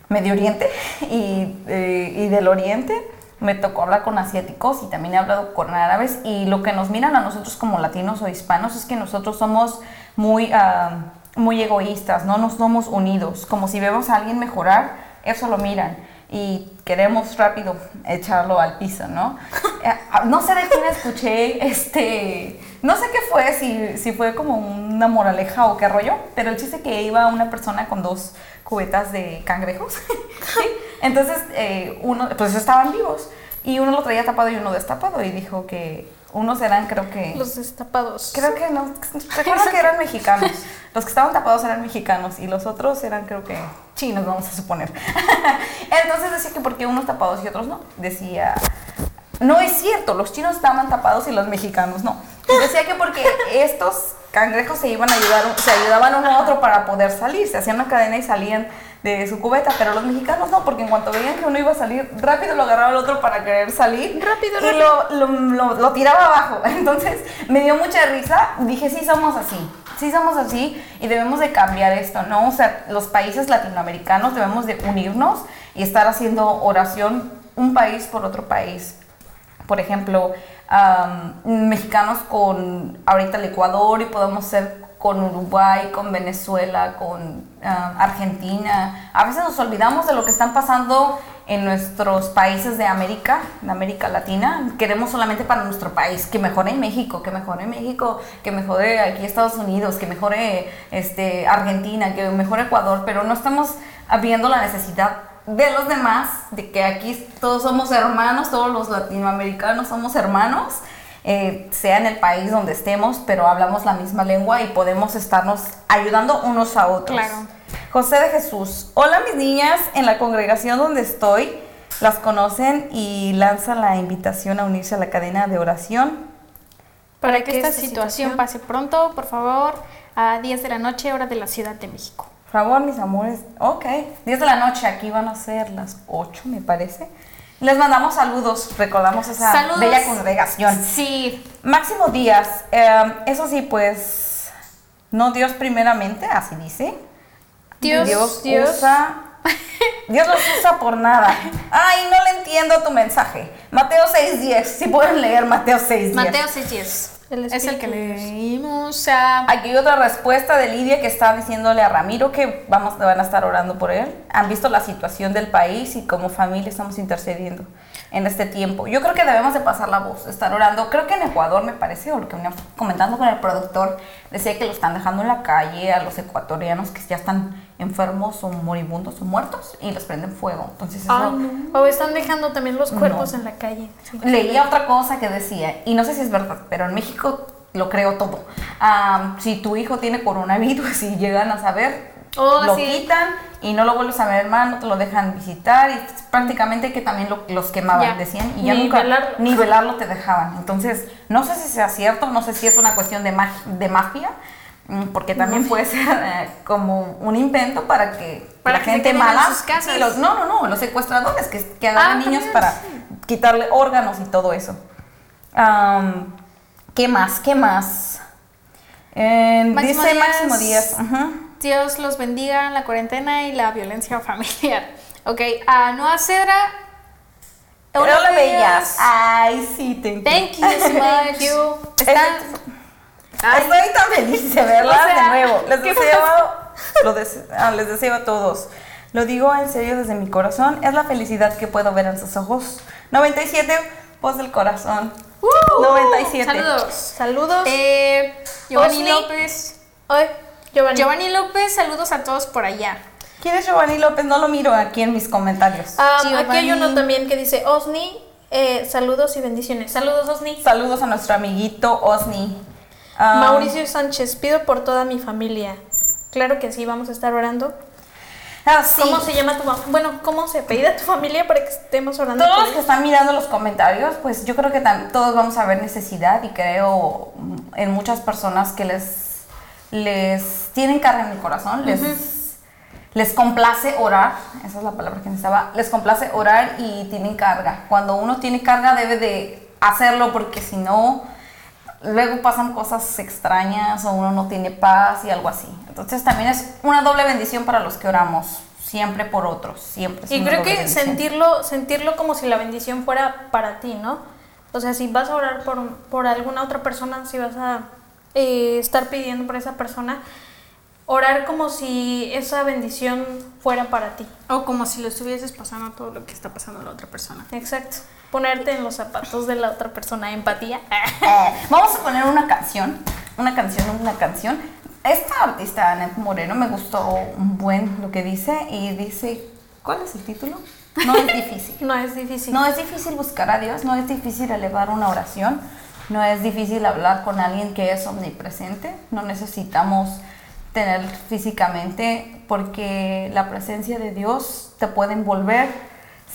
Medio Oriente y, eh, y del Oriente. Me tocó hablar con asiáticos y también he hablado con árabes y lo que nos miran a nosotros como latinos o hispanos es que nosotros somos muy, ah, muy egoístas, no nos somos unidos. Como si vemos a alguien mejorar, eso lo miran y queremos rápido echarlo al piso, ¿no? Eh, ah, no sé de quién escuché, este, no sé qué fue, si, si fue como una moraleja o qué rollo, pero el chiste que iba una persona con dos cubetas de cangrejos. Entonces, eh, uno, pues estaban vivos y uno lo traía tapado y uno destapado y dijo que unos eran, creo que... Los destapados. Creo que no, recuerdo que eran mexicanos. Los que estaban tapados eran mexicanos y los otros eran, creo que, chinos, vamos a suponer. Entonces decía que porque unos tapados y otros no. Decía, no es cierto, los chinos estaban tapados y los mexicanos no. Y decía que porque estos cangrejos se iban a ayudar, se ayudaban uno a otro para poder salir, se hacían una cadena y salían de su cubeta, pero los mexicanos no, porque en cuanto veían que uno iba a salir, rápido lo agarraba el otro para querer salir. Rápido, y lo, lo, lo- lo tiraba abajo. Entonces me dio mucha risa. Dije, sí, somos así. Sí, somos así y debemos de cambiar esto, ¿no? O sea, los países latinoamericanos debemos de unirnos y estar haciendo oración un país por otro país. Por ejemplo, am, mexicanos con ahorita el Ecuador y podemos ser con Uruguay, con Venezuela, con ah, Argentina. A veces nos olvidamos de lo que están pasando en nuestros países de América, de América Latina. Queremos solamente para nuestro país, que mejore México, que mejore México, que mejore aquí Estados Unidos, que mejore este, Argentina, que mejore Ecuador, pero no estamos viendo la necesidad de los demás, de que aquí todos somos hermanos, todos los latinoamericanos somos hermanos, eh, sea en el país donde estemos, pero hablamos la misma lengua y podemos estarnos ayudando unos a otros. Claro. José de Jesús, hola mis niñas, en la congregación donde estoy, las conocen y lanza la invitación a unirse a la cadena de oración. Para que esta situación pase pronto, por favor, a 10 de la noche, hora de la Ciudad de México. Por favor, mis amores. Ok, 10 de la noche, aquí van a ser las 8, me parece. Les mandamos saludos, recordamos esa Saludos. bella congregación. Sí, Máximo Díaz, eh, eso sí, pues, no Dios primeramente, así dice. Dios, Dios, Dios. usa. Dios los usa por nada. Ay, no le entiendo tu mensaje. Mateo 6.10, si pueden leer Mateo 6.10. Mateo 6.10. El Es el que leímos. a Aquí hay otra respuesta de Lidia que está diciéndole a Ramiro que vamos, van a estar orando por él. Han visto la situación del país y como familia estamos intercediendo en este tiempo. Yo creo que debemos de pasar la voz, estar orando. Creo que en Ecuador me parece, o lo que venía comentando con el productor, decía que lo están dejando en la calle a los ecuatorianos que ya están enfermos o moribundos o muertos y los prenden fuego. Entonces eso... Ay, no. O están dejando también los cuerpos No. en la calle. Sí. Leía otra cosa que decía, y no sé si es verdad, pero en México lo creo todo. Si tu hijo tiene coronavirus y llegan a saber, Oh, lo sí. quitan y no lo vuelves a ver más, no te lo dejan visitar y prácticamente que también lo- los quemaban, Ya. decían, y ya Ni nunca velarlo. ni velarlo te dejaban. Entonces, no sé si sea cierto, no sé si es una cuestión de, mag- de mafia, porque también puede ser eh, como un invento para que Para la que gente en mala, sus casas. los- no, no, no, los secuestradores que, que agarran Ah, niños para sí. quitarle órganos y todo eso. ¿Qué más? ¿Qué más? Eh, Máximo dice Díaz. Máximo Díaz. Dios los bendiga en la cuarentena y la violencia familiar. Ok, a Noa Cedra. Hola, bellas. Ay, sí, thank you. Thank you so much. you. Está- Ay, Estoy tan feliz de verlas O sea, de nuevo. Les ¿qué deseo, lo des- ah, les deseo a todos. Lo digo en serio desde mi corazón. Es la felicidad que puedo ver en sus ojos. 97, voz del corazón. ¡Uh! 97. Saludos. Saludos. Eh, Giovanni. López. Ay, Giovanni. Giovanni López, saludos a todos por allá. ¿Quién es Giovanni López? No lo miro aquí en mis comentarios. Ah, aquí hay uno también que dice Osni, eh, saludos y bendiciones. Saludos, Osni. Saludos a nuestro amiguito Osni. Ah, Mauricio Sánchez, pido por toda mi familia. Claro que sí, vamos a estar orando. ah, sí. ¿Cómo se llama tu familia? Bueno, ¿cómo se apellida tu familia para que estemos orando? Todos los que están mirando los comentarios, pues yo creo que todos vamos a ver necesidad y creo mm, en muchas personas que les, les tienen carga en el corazón, les, les complace orar, esa es la palabra que necesitaba, les complace orar y tienen carga. Cuando uno tiene carga debe de hacerlo porque si no, luego pasan cosas extrañas o uno no tiene paz y algo así. Entonces también es una doble bendición para los que oramos, siempre por otros, siempre. Y creo que bendición. sentirlo, sentirlo como si la bendición fuera para ti, ¿no? O sea, si vas a orar por, por alguna otra persona, si vas a eh, estar pidiendo por esa persona, orar como si esa bendición fuera para ti. O como si lo estuvieses pasando todo lo que está pasando a la otra persona. Exacto. Ponerte en los zapatos de la otra persona, empatía. Eh, vamos a poner una canción, una canción, una canción. Esta artista, Annette Moreno, me gustó un buen lo que dice y dice, ¿cuál es el título? No es difícil. No es difícil. No es difícil buscar a Dios, no es difícil elevar una oración, no es difícil hablar con alguien que es omnipresente, no necesitamos tener físicamente porque la presencia de Dios te puede envolver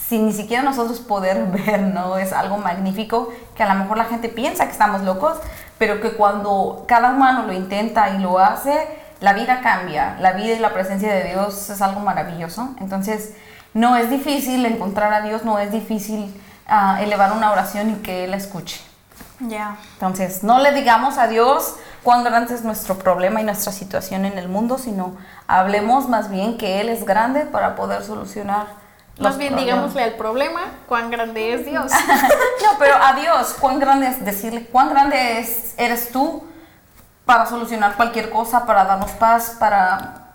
sin ni siquiera nosotros poder ver, ¿no? Es algo magnífico que a lo mejor la gente piensa que estamos locos, pero que cuando cada humano lo intenta y lo hace, la vida cambia, la vida y la presencia de Dios es algo maravilloso. Entonces, no es difícil encontrar a Dios, no es difícil ah, elevar una oración y que Él la escuche. Ya. Entonces, no le digamos a Dios cuán grande es nuestro problema y nuestra situación en el mundo, sino hablemos más bien que Él es grande para poder solucionar. Más bien problemas. digámosle al problema cuán grande es Dios. no, pero a Dios, cuán grande es decirle cuán grande es, eres tú para solucionar cualquier cosa, para darnos paz, para,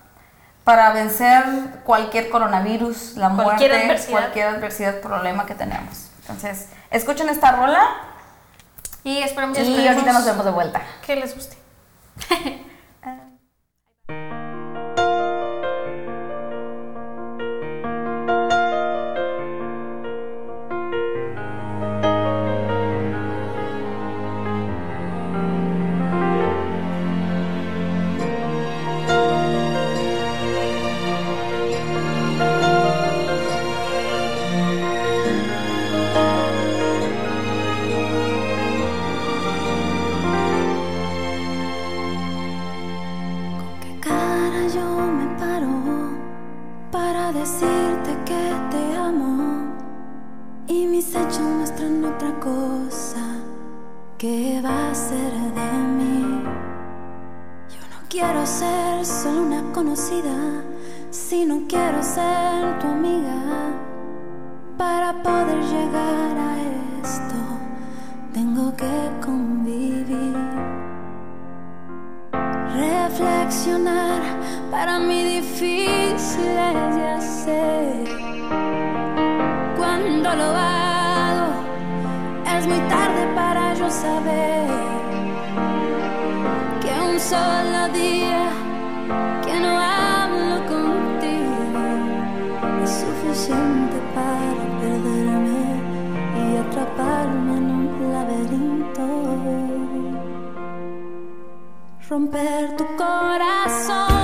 para vencer cualquier coronavirus, la muerte, cualquier adversidad, problema que tenemos. Entonces, escuchen esta rola y esperamos y ahorita nos vemos de vuelta. Que les guste. Es muy tarde para yo saber que un solo día que no hablo contigo es suficiente para perderme y atraparme en un laberinto. Romper tu corazón.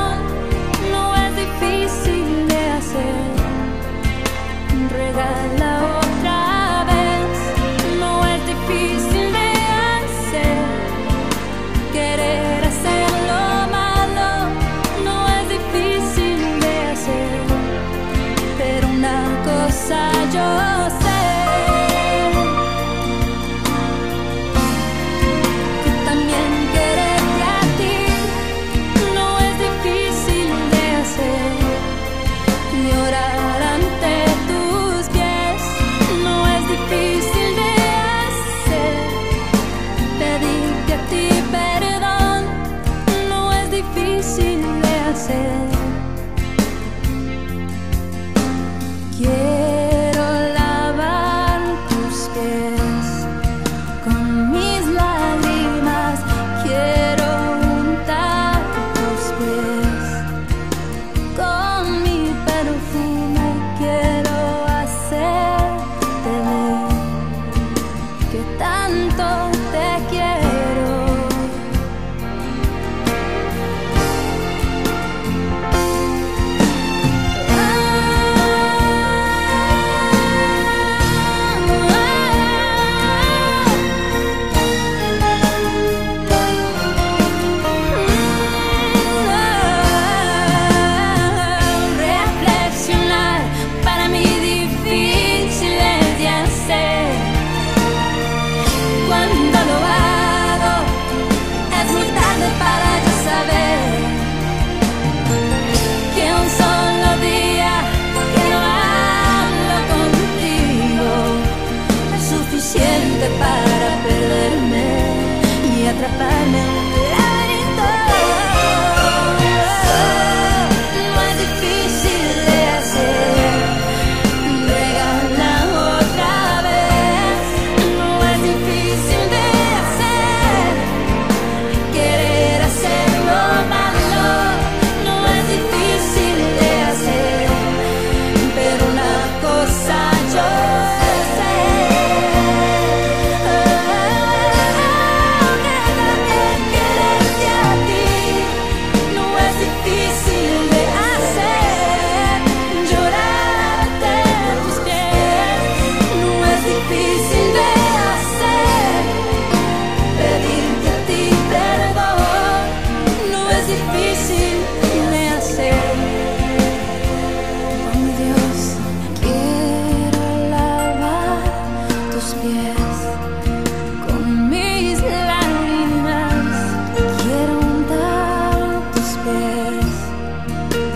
Bye.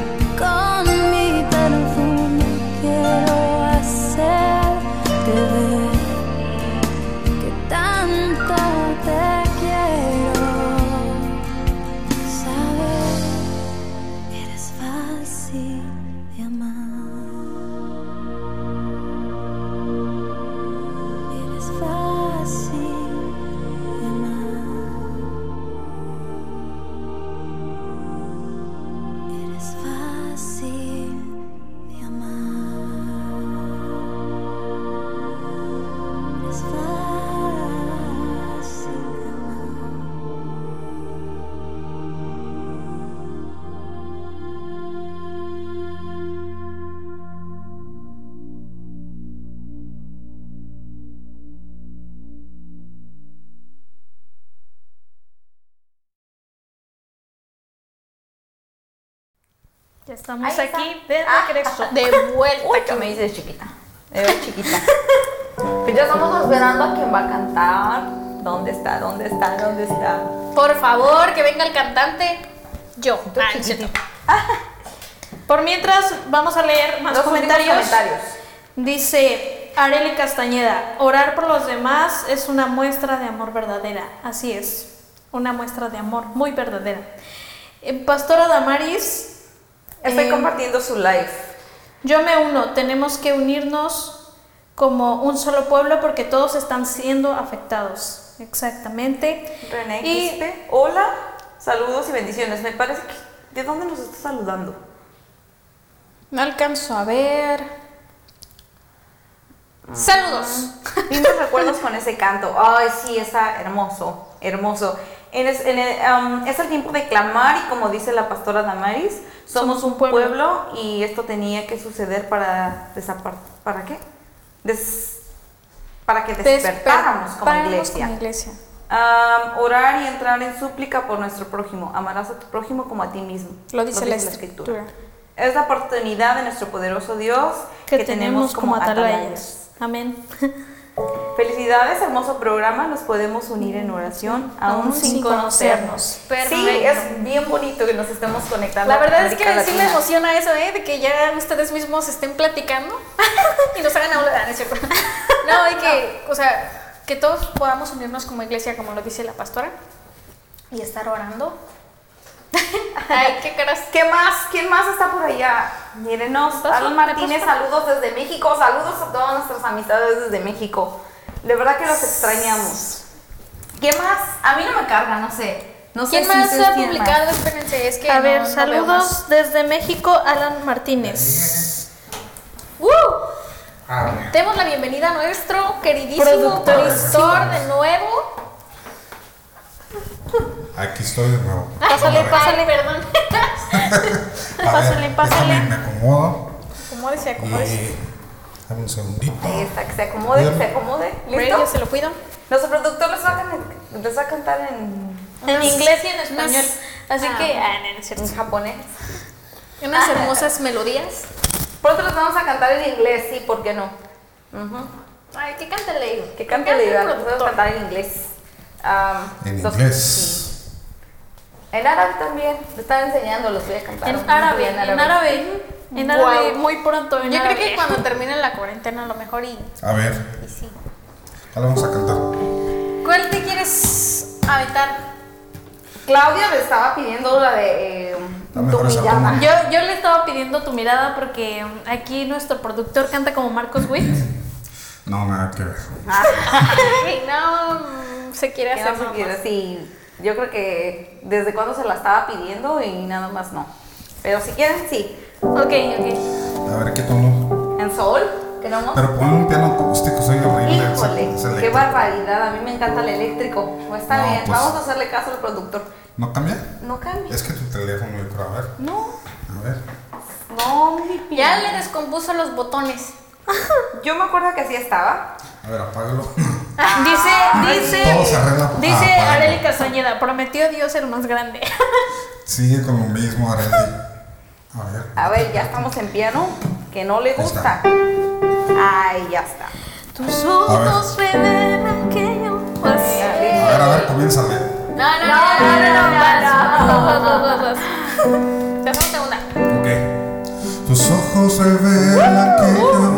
Ya estamos Ahí está. aquí de Ah. regreso. De vuelta. Uy, que me dices chiquita. Veo chiquita. Pues ya estamos esperando a quien va a cantar. ¿Dónde está? ¿Dónde está? ¿Dónde está? Por favor, que venga el cantante. Yo. Ah. Por mientras, vamos a leer más Los últimos comentarios. comentarios. Dice Areli Castañeda, orar por los demás es una muestra de amor verdadera. Así es, una muestra de amor muy verdadera. Eh, Pastora Damaris, Estoy Eh, compartiendo su live. yo me uno, tenemos que unirnos como un solo pueblo porque todos están siendo afectados. Exactamente. René Y- Quispe. Hola, saludos y bendiciones. Me parece que. ¿De dónde nos está saludando? No alcanzo a ver. Saludos. Lindos recuerdos con ese canto. Ay, sí, está hermoso, hermoso. En es, en el, um, es el tiempo de clamar y como dice la pastora Damaris, somos, un pueblo. y esto tenía que suceder para ¿Para qué? Des- para que despertáramos como iglesia. como iglesia. Um, orar y entrar en súplica por nuestro prójimo. Amarás a tu prójimo como a ti mismo. Lo dice la escritura. Es la oportunidad de nuestro poderoso Dios Que, tenemos como atalayas. Amén. Felicidades, hermoso programa. Nos podemos unir en oración, aún Aún sin conocernos. conocernos. Sí, es bien bonito que nos estemos conectando. La verdad es que América sí me Latina. emociona eso, ¿eh? De que ya ustedes mismos estén platicando y nos hagan hablar, ¿no es cierto? No, y que, o sea, que todos podamos unirnos como iglesia, como lo dice la pastora, y estar orando. Ay, qué caras. ¿Qué más? ¿Quién más está por allá? Mírenos, Alan Martínez, saludos desde México, saludos a todas nuestras amistades desde México. De verdad que los extrañamos. ¿Qué más? A mí no me carga, no sé. No sé ¿Quién si más ustedes ha publicado? Espérense, es que. A no- ver, no veo saludos más. desde México, Alan Martínez. ¡Uh! Ver. Demos la bienvenida a nuestro queridísimo Productor. productor de nuevo. Aquí estoy de nuevo. Pásale, pásale. Perdón. pásale, pásale. Me acomodo. Acomódese, acomódese. Y. Dame un segundito. Ahí está, que se acomode, que se acomode. ¿Listo? yo se lo cuido. Nuestro productor les va a, can- les va a cantar en, En inglés y en español. Así ah. que, ah, no, en japonés. Unas hermosas melodías. Pronto les vamos a cantar en inglés, sí, ¿por qué no? Ujú. Ay, que. Que cante la el idea, les vamos a cantar en inglés. Am, En inglés. sí. En árabe también, les están enseñando, los voy a cantar. En árabe, en árabe. En árabe, Guau. muy pronto. En Yo creo árabe. que cuando termine la cuarentena a lo mejor y, A ver, y sí. ¿cuál vamos a cantar? ¿Cuál te quieres aventar? Claudia le estaba pidiendo la de eh, tu mirada. Yo, yo le estaba pidiendo tu mirada porque aquí nuestro productor canta como Marcos Witt. No, nada que ver. Ay, no, se quiere hacer no se quiere, sí. Yo creo que desde cuando se la estaba pidiendo y nada más no. Pero si quieren, sí. Ok, ok. A ver qué tono. En sol, que no, no. Pero pon un piano acústico, soy horrible. Híjole, es- es qué barbaridad. A mí me encanta el eléctrico. Pues está No, bien, pues- vamos a hacerle caso al productor. ¿No cambia? No cambia. Es que tu teléfono, yo creo. A ver. No, A ver. no, mi Ya le descompuso los botones. Yo me acuerdo que así estaba. A ver, apágalo. Dice, dice, Todo se arregla. dice Ah, Areli Castañeda, prometió Dios el más grande. Sigue con lo mismo, Areli. A ver. A ver, ya estamos en piano, que no le gusta. está. Ay, ya está. Tus ojos revelan que yo pasé. A ver, a ver, comiénzale. No, no, No, no, no, no, vas, vas, vas. Te hacemos segunda. Ok. Tus ojos revelan que yo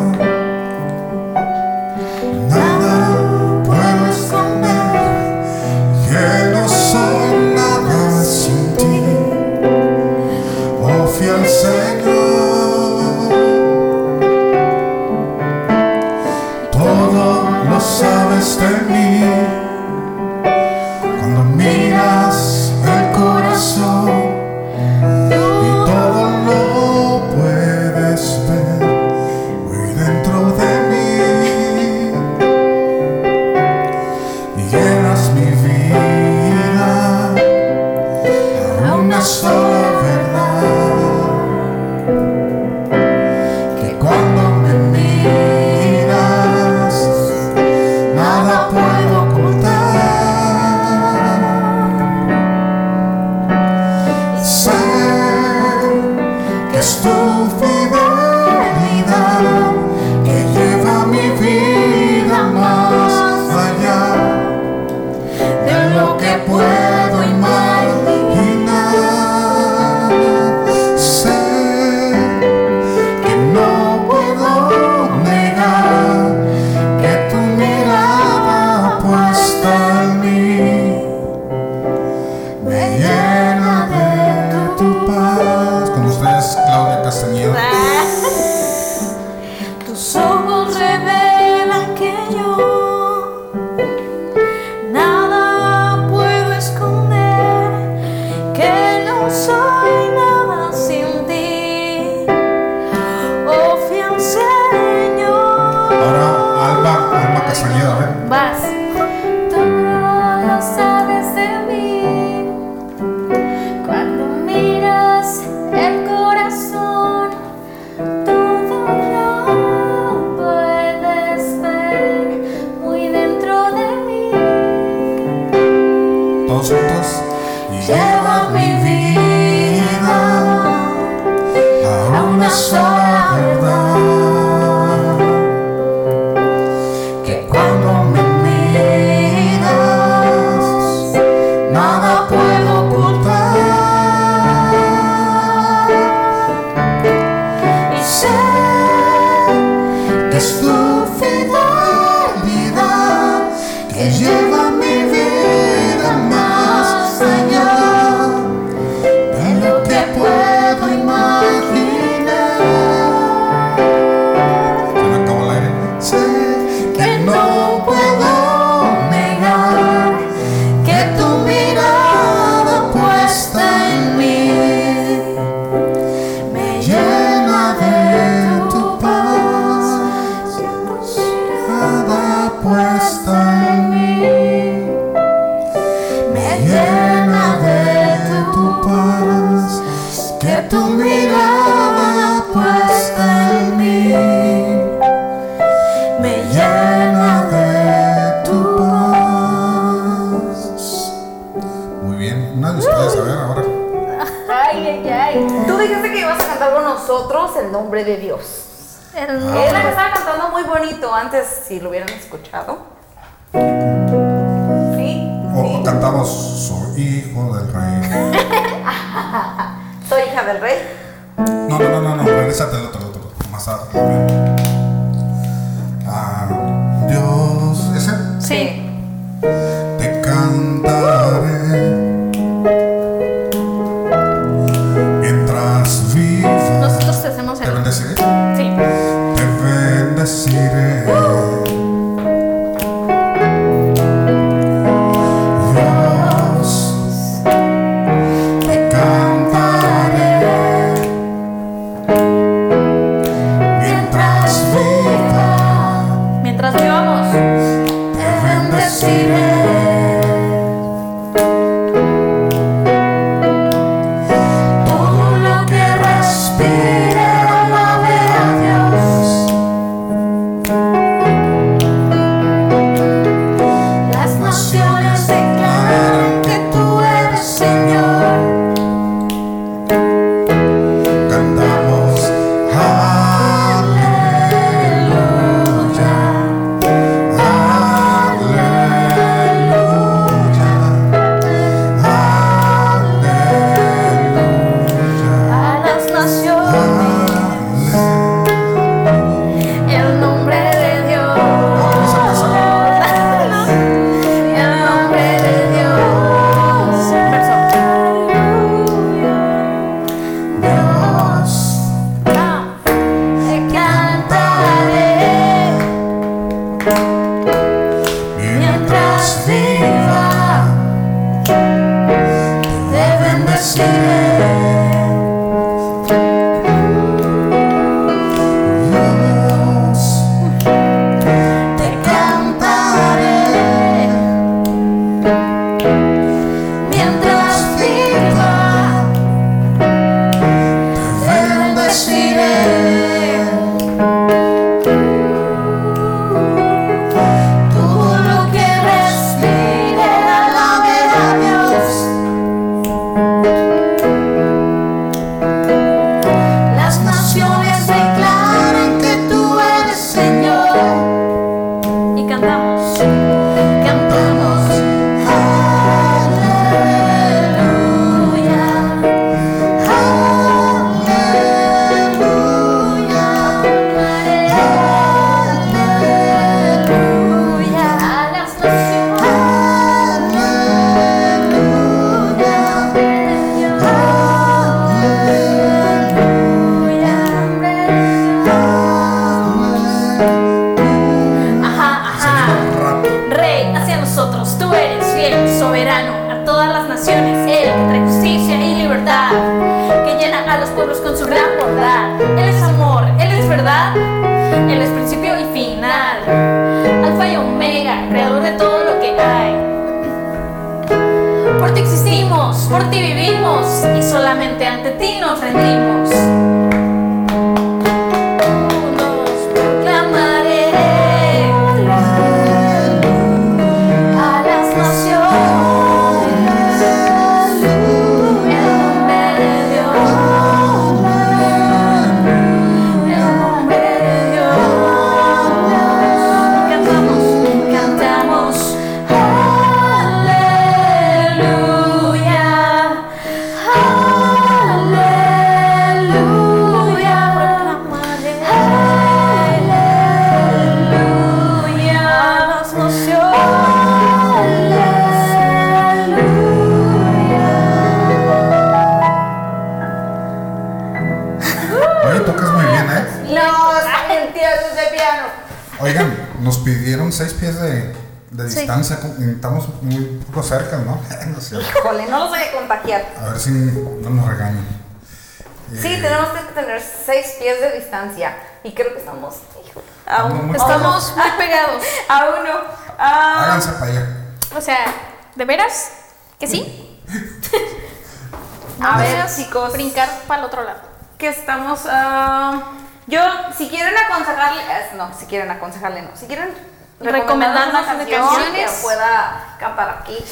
no, si quieren aconsejarle, no. Si quieren Recomendarnos una canción canciones. que pueda cantar aquí.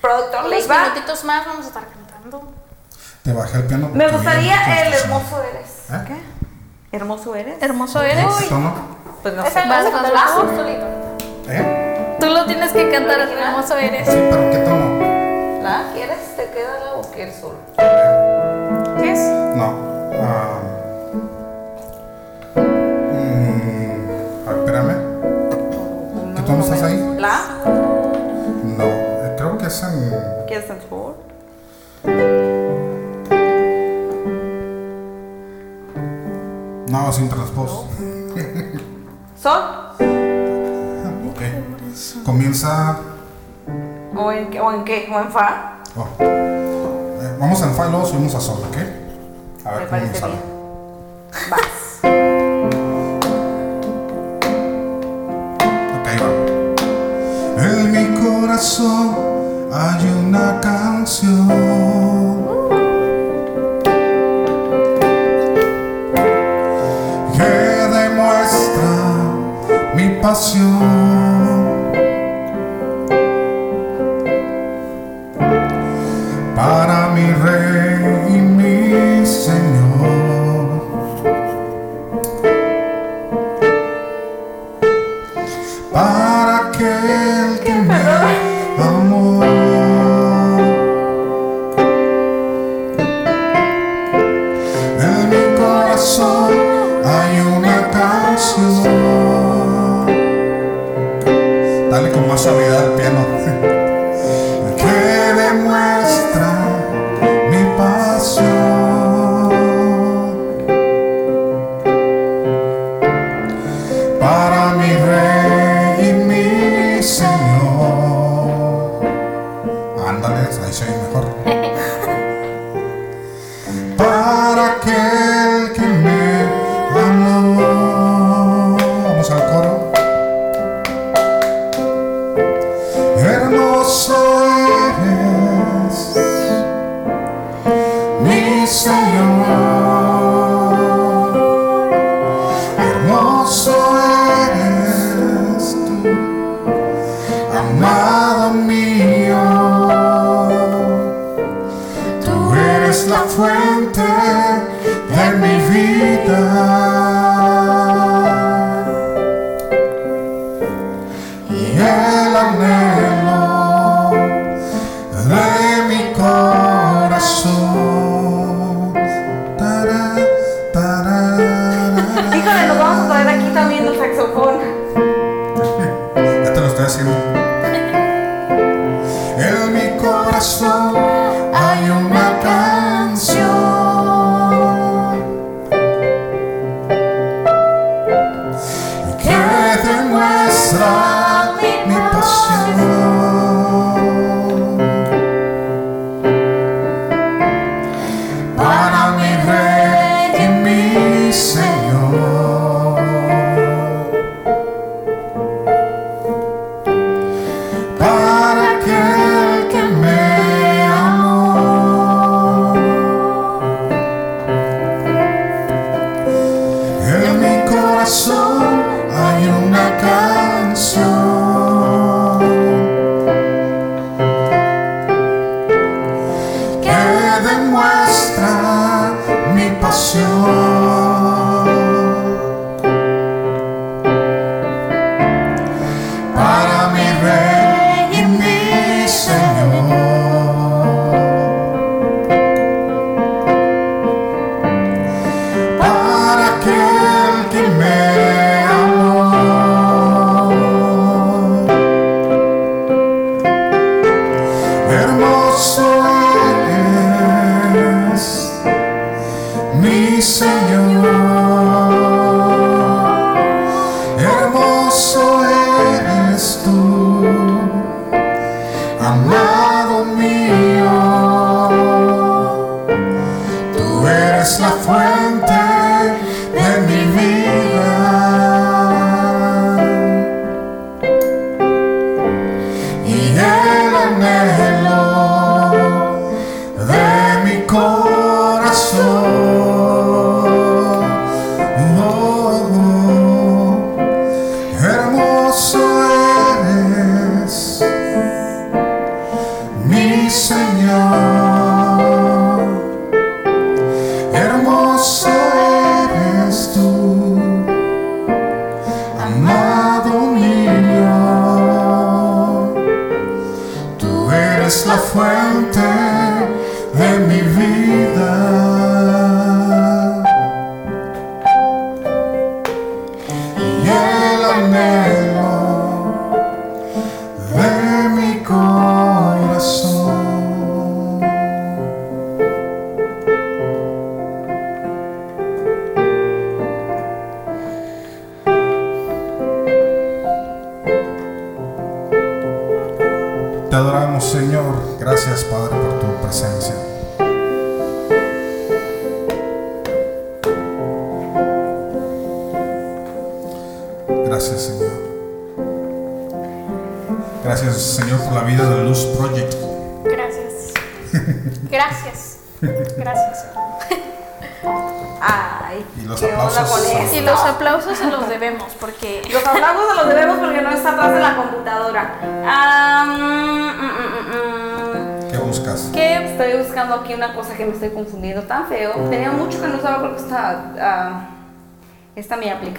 Productor Unos Leiva. minutitos más vamos a estar cantando. Te bajé el piano. Me gustaría bien, el hermoso eres. ¿Eh? ¿Qué? ¿Hermoso eres? Hermoso ¿Qué eres. tono? Pues no sé. no Vas, solito. ¿Eh? Tú lo tienes que cantar, hermoso eres. Sí, pero ¿qué tono? ¿La quieres? ¿Te queda la o quieres solo? ¿Qué es? No. ah, ¿Qué tono estás ahí? ¿La? No, eh, creo que es en. ¿Quieres el sol? No, sin transpos. ¿Sol? Ok. Comienza. ¿O en, qué- o en qué? ¿O en fa? oh. Eh, vamos en fa y luego subimos a sol, ¿ok? A ver Me cómo sale. Vas. Corazón hay una canción. Que demuestra mi pasión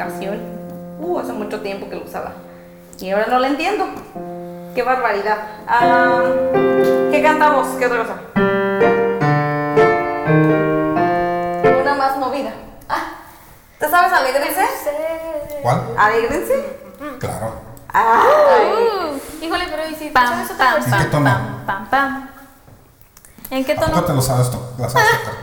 aplicación. Uh, hace mucho tiempo que lo usaba. Y ahora no la entiendo. Qué barbaridad. Ah, ¿Qué cantamos? ¿Qué otra cosa? Una más movida. Ah, ¿Te sabes Alegrense? ¿Cuál? ¿Alegrense? Claro. Ay. Híjole, pero ¿y si pam sabes otra pam versión? ¿En qué tono? pam pam pam. ¿En qué ¿A poco tono? te lo sabes, to- la sabes tocar?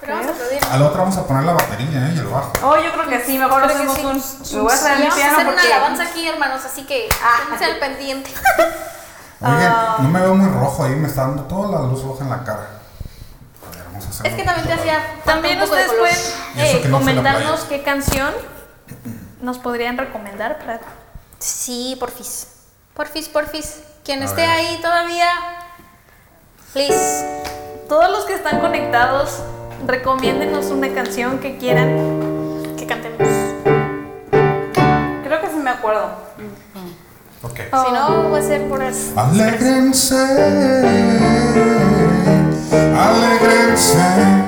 Pero vamos a aplaudir. A la otra vamos a poner la batería ¿eh? y el bajo. Oh, yo creo que sí, mejor Creo hacemos sí. un. Me voy a traer Y mi vamos a piano hacer una porque. alabanza aquí, hermanos, así que Ah. al pendiente. Oye, Ah. no me veo muy rojo ahí, me está dando toda la luz roja en la cara. A ver, vamos a hacerlo. Es que también te hacía También un poco de ustedes color. pueden eh, que no comentarnos qué canción nos podrían recomendar para Sí, porfis. Porfis, porfis. Quien A esté ver. ahí todavía. Please. todos los que están conectados. Recomiéndenos una canción que quieran. Me acuerdo. Ok. Si no, va a ser por Alégrense, alégrense, alégrense,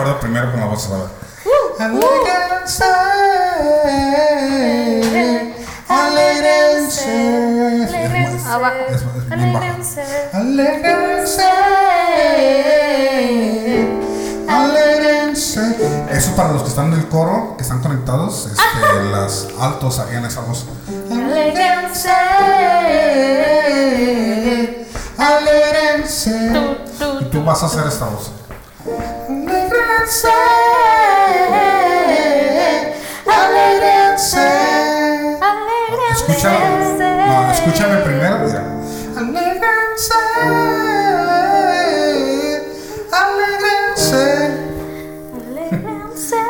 acuerdo primero con la voz. A ver. Alégrense. Alégrense. Es muy- Abajo. es- es bien bajo. Alégrense. Alégrense. Alégrense. Eso para los que están del coro, que están conectados, este, las altos harían esa voz. Alégrense. Alégrense. Y tú vas a hacer esta voz alegrense, alegrense. Escúchame, no, escúchame primero. Alegrense, alegrense. Alegrense,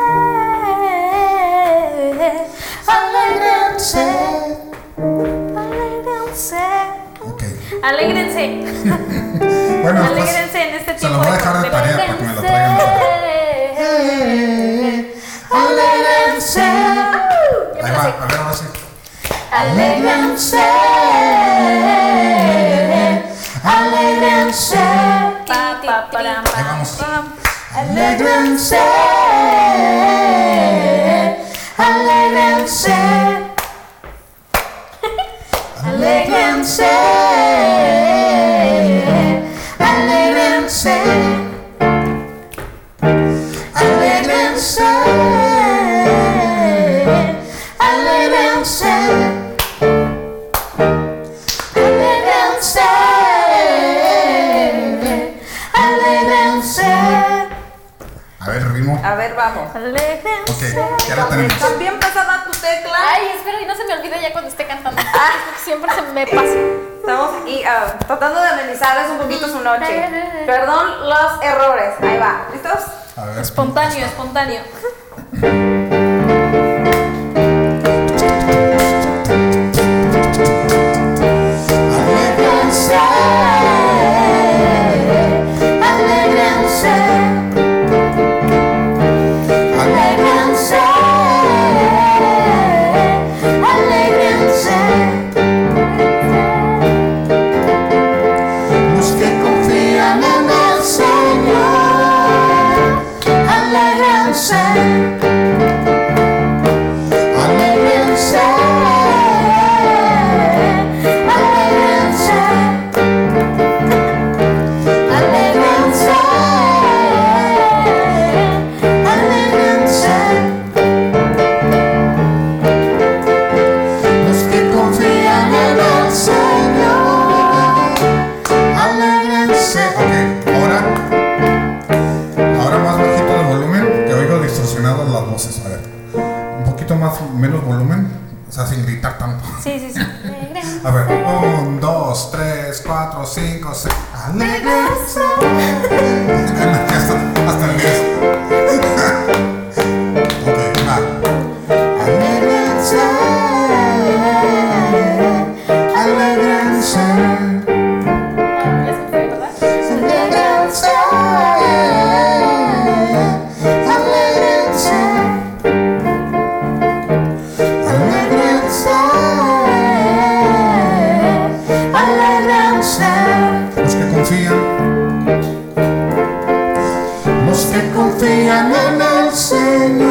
alegrense. Alegrense. Okay. Alegrense. bueno, pues, en este tiempo. Se lo voy a dejar de tarea para que me lo traigan. a ver, ahora sí. Alegrense, alegrense. Alegrense, alegrense. Alegrense. Aléjense. Ok, ya lo tenemos. Está bien tu tecla. Ay, espero que no se me olvide ya cuando esté cantando. Ah. Siempre se me pasa. Estamos y, ah, tratando de amenizarles un poquito su noche. Perdón los errores. Ahí va. ¿Listos? A ver, espontáneo, espontáneo. Negros. Watching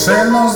se nos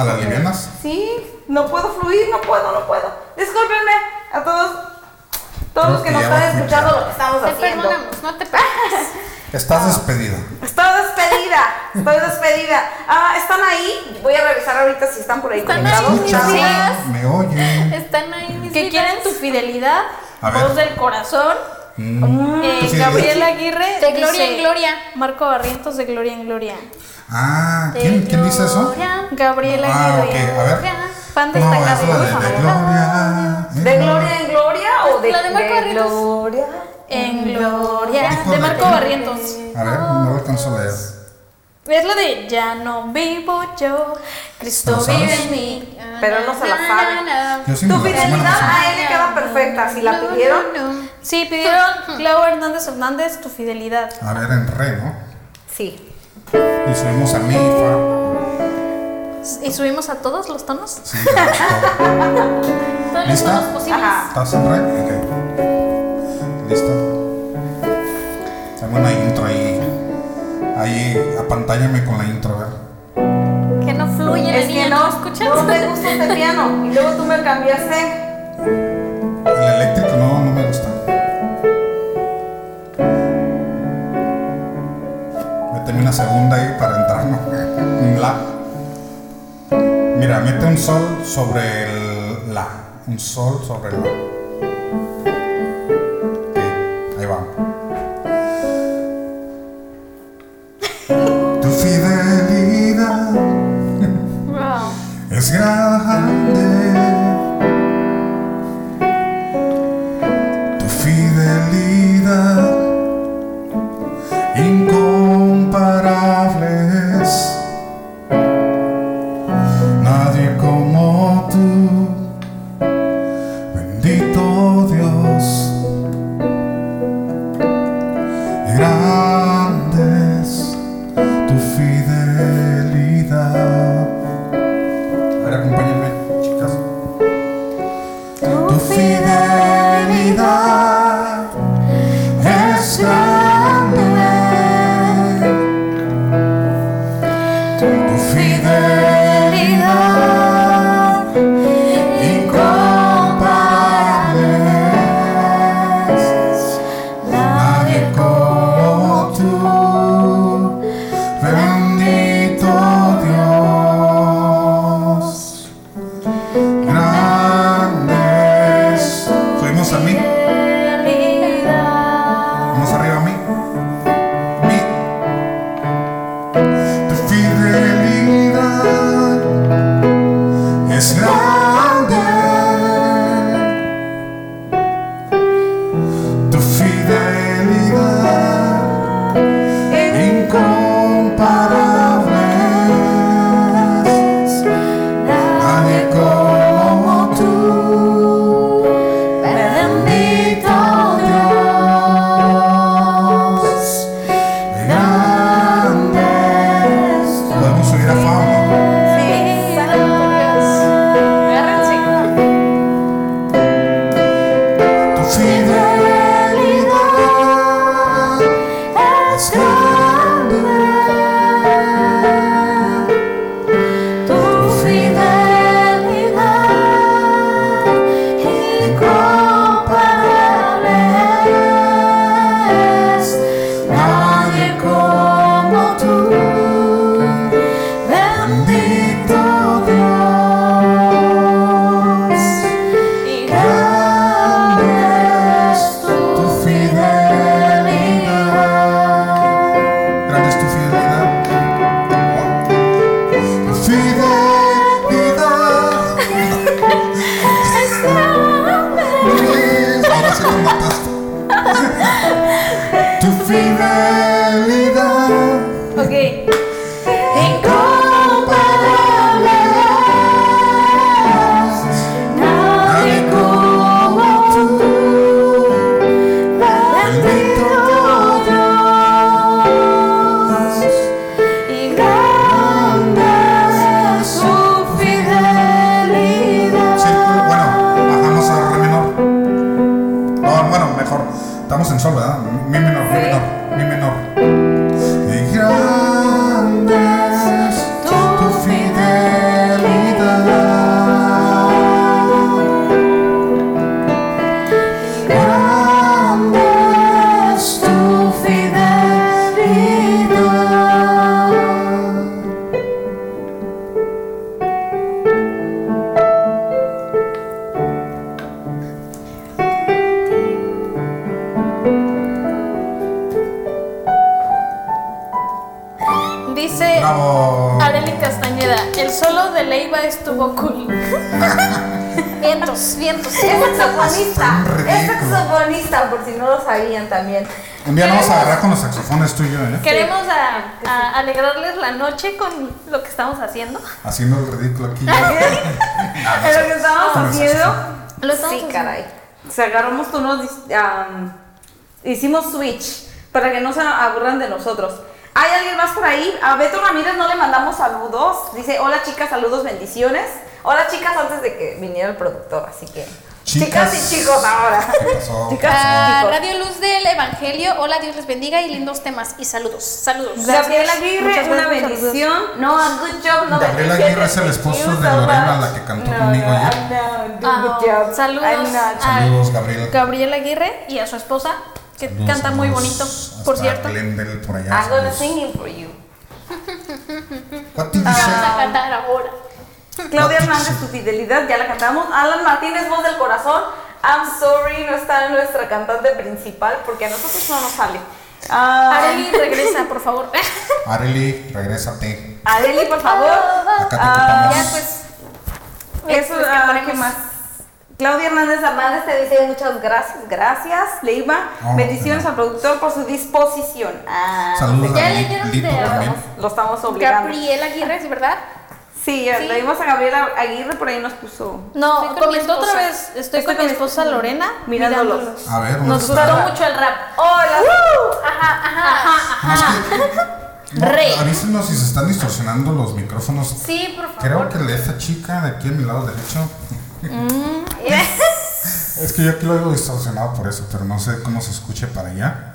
a las livianas? Sí, no puedo fluir, no puedo, no puedo. Discúlpenme a todos, todos Creo los que que nos están escuchando lo que estamos Te haciendo. perdonamos, no te preocupes. Estás despedida. Estoy despedida, estoy despedida. Ah, ¿están ahí? Voy a revisar ahorita si están por ahí Están conectados. ahí, sí. me oye. Están ahí mis Que vidas. quieren tu fidelidad, A ver. voz del corazón. Mm. ¿Tu fidelidad? Gabriel Aguirre. De gloria en gloria. Marco Barrientos de Gloria en Gloria. Ah, ¿quién, ¿quién dice eso? Gabriel Ah, Aguirre. ok, a ver. Fan No, destacado. de, de Gloria. ¿De gloria en gloria o de, La de Marco de Barrientos. gloria? En Gloria. De de- Marco Barrientos. A ver, no lo alcanzo a leer. Es la de Ya no vivo yo, Cristo ¿Lo vive en mí. Pero no se la sabe. Yo sí Tu fidelidad a él le queda perfecta. Si la pidieron, Sí, pidieron Clau Hernández Hernández tu fidelidad. A ver, en re, ¿no? sí. Y subimos a mi, fa. ¿Y subimos a todos los tonos? Sí. Todos los tonos posibles. ¿Estás en re? Ok. ¿Lista? Tengo una intro ahí. Ahí, apantállame con la intro, a ver. Que no fluye Es que ¿no escuchas? no me gusta este piano. Y luego tú me cambiaste. El eléctrico no, no me gusta. Méteme una segunda ahí para entrar, ¿no? Un la. Mira, mete un sol sobre el la. Un sol sobre el la. No, bueno, mejor. Estamos en Un día nos vamos a agarrar con los saxofones tú y yo, ¿eh? Queremos a, a alegrarles la noche con lo que estamos haciendo. Haciendo el ridículo aquí. Pero que estábamos Con el haciendo. saxofón. Lo estamos Sí, haciendo. caray. O sea, agarramos unos. dis- am, hicimos switch para que no se aburran de nosotros. ¿Hay alguien más por ahí? A Beto Ramírez no le mandamos saludos. Dice: Hola chicas, saludos, bendiciones. Hola chicas, antes de que viniera el productor, así que. Chicas. y chicos ahora. ¿Qué pasó? Chicas Ah, y chicos. Radio Luz del Evangelio. Hola, Dios les bendiga y lindos temas y saludos. Saludos. Gabriela Aguirre, una gracias, bendición. No, a good job. No Gabriela Aguirre es el esposo de Lorena, la que cantó conmigo ayer. Ah, saludos Saludos, Gabriel. Gabriela Aguirre y a su esposa, que Saludos, canta muy bonito, por cierto. Glendale, por allá. I'm gonna sing it for you. You Vamos say? a cantar ahora. Claudia Hernández, tu fidelidad, ya la cantamos. Alan Martínez, voz del corazón. I'm sorry, no está nuestra cantante principal porque a nosotros no nos sale. Ah, Areli, regresa, por favor. Arely, regrésate. Areli, por favor. Acá te Ah. Ya, pues. Eso, pues, ah, ponemos- ¿qué más? Claudia Hernández Hernández te dice muchas gracias, gracias, Leiva. Oh, Bendiciones al productor por su disposición. Ah, Saludos Ya a también. lo estamos obligando. Gabriela Aguirre, ¿sí, verdad? Sí, ya Sí. le dimos a Gabriela Aguirre, por ahí nos puso. No, Estoy con mi comentó otra esposa. vez, estoy con mi esposa Lorena Mirándolos. mirándolos. A ver, ¿dónde Nos está? gustó mucho el rap. Hola. Ajá, ajá. Es que- no, Rey. avísenos si se están distorsionando los micrófonos. Sí, por favor. Creo que le- esta chica de aquí a mi lado derecho. Mm. es que yo aquí lo oigo distorsionado por eso, pero no sé cómo se escuche para allá.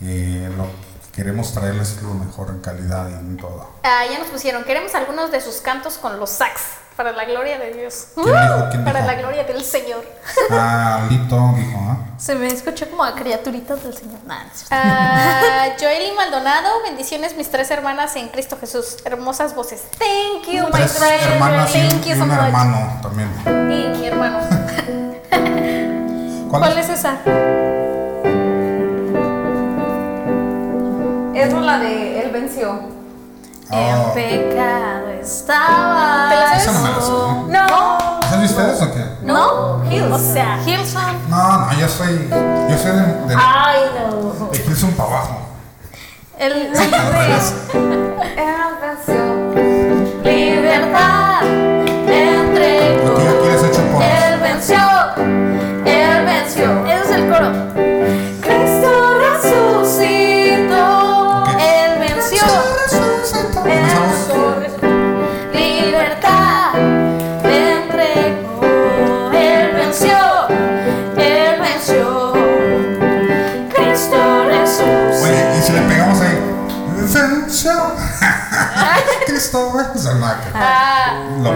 Eh, lo que queremos traerles lo mejor en calidad y en todo. Ah, ya nos pusieron. Queremos algunos de sus cantos con los sax. Para la gloria de Dios. ¿Quién dijo? ¿Quién Para dijo? la gloria del Señor. Ah, Lito dijo, ¿ah? Se me escuchó como a criaturitas del Señor. Nah, no. Ah, Joely Maldonado, bendiciones mis tres hermanas en Cristo Jesús. Hermosas voces. Thank you, my friend. hermanas y un, Thank y you so un much. hermano también. Sí, mi hermano. ¿Cuál, ¿Cuál es? es esa? Es la de Él venció. Ah, En pecado estaba. ¿Te la sabes? no. ¿no? No. ¿Esas de ustedes o qué? ¿No? O sea, Hillsong. No, no, yo soy. Yo soy de, de, Ay, no. de Gilson para abajo. El, revés. Él venció. Cristo, güey. O sea, nada que- Ah. Lo.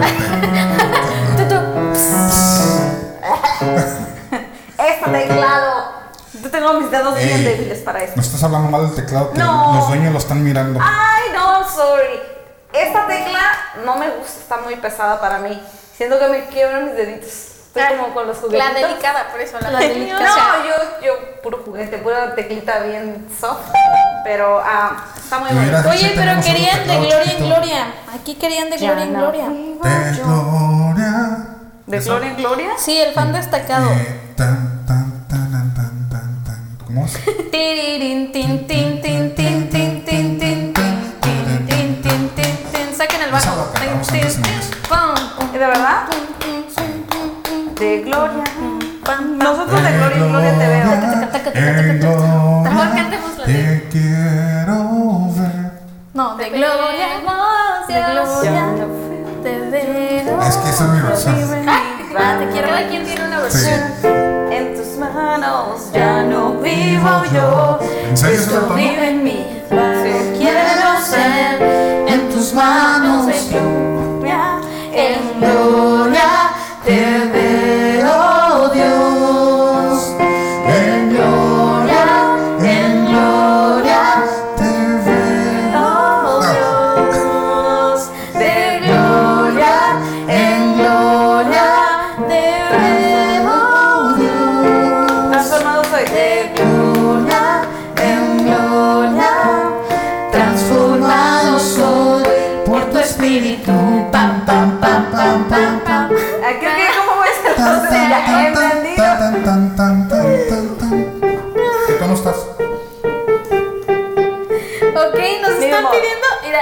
Este teclado. Yo tengo mis dedos bien Ey, débiles para esto. No estás hablando mal del teclado que No. los dueños lo están mirando. Ay, no, sorry. Esta tecla no me gusta, está muy pesada para mí. Siento que me quiebran mis deditos. Estoy Ah, como con los juguetitos. La delicada, por eso la, La delicada. No, yo, yo puro juguete, pura teclita bien soft. Pero ah, está muy sí Oye, pero querían de gloria en gloria. Aquí querían de gloria en gloria. De gloria. ¿De gloria en gloria? Sí, el fan destacado. Eh, tan, tan, tan, tan, tan, tan, tan. ¿Cómo es? Tiririn, tin, tin, tin, tin, tin, tin, tin, tin, tin, tin, tin, tin, tin. Saquen el bajo. la cantamos De gloria. Nosotros de gloria en gloria te veo. En Mejor cantemos la Te quiero ver. No, de gloria, de gloria, te veo. Es que esa es mi versión. Ah, te quiero ver. quien tiene una versión. En tus manos ya no vivo yo. ¿En serio es Cristo vive en mí. Quiero ser en tus manos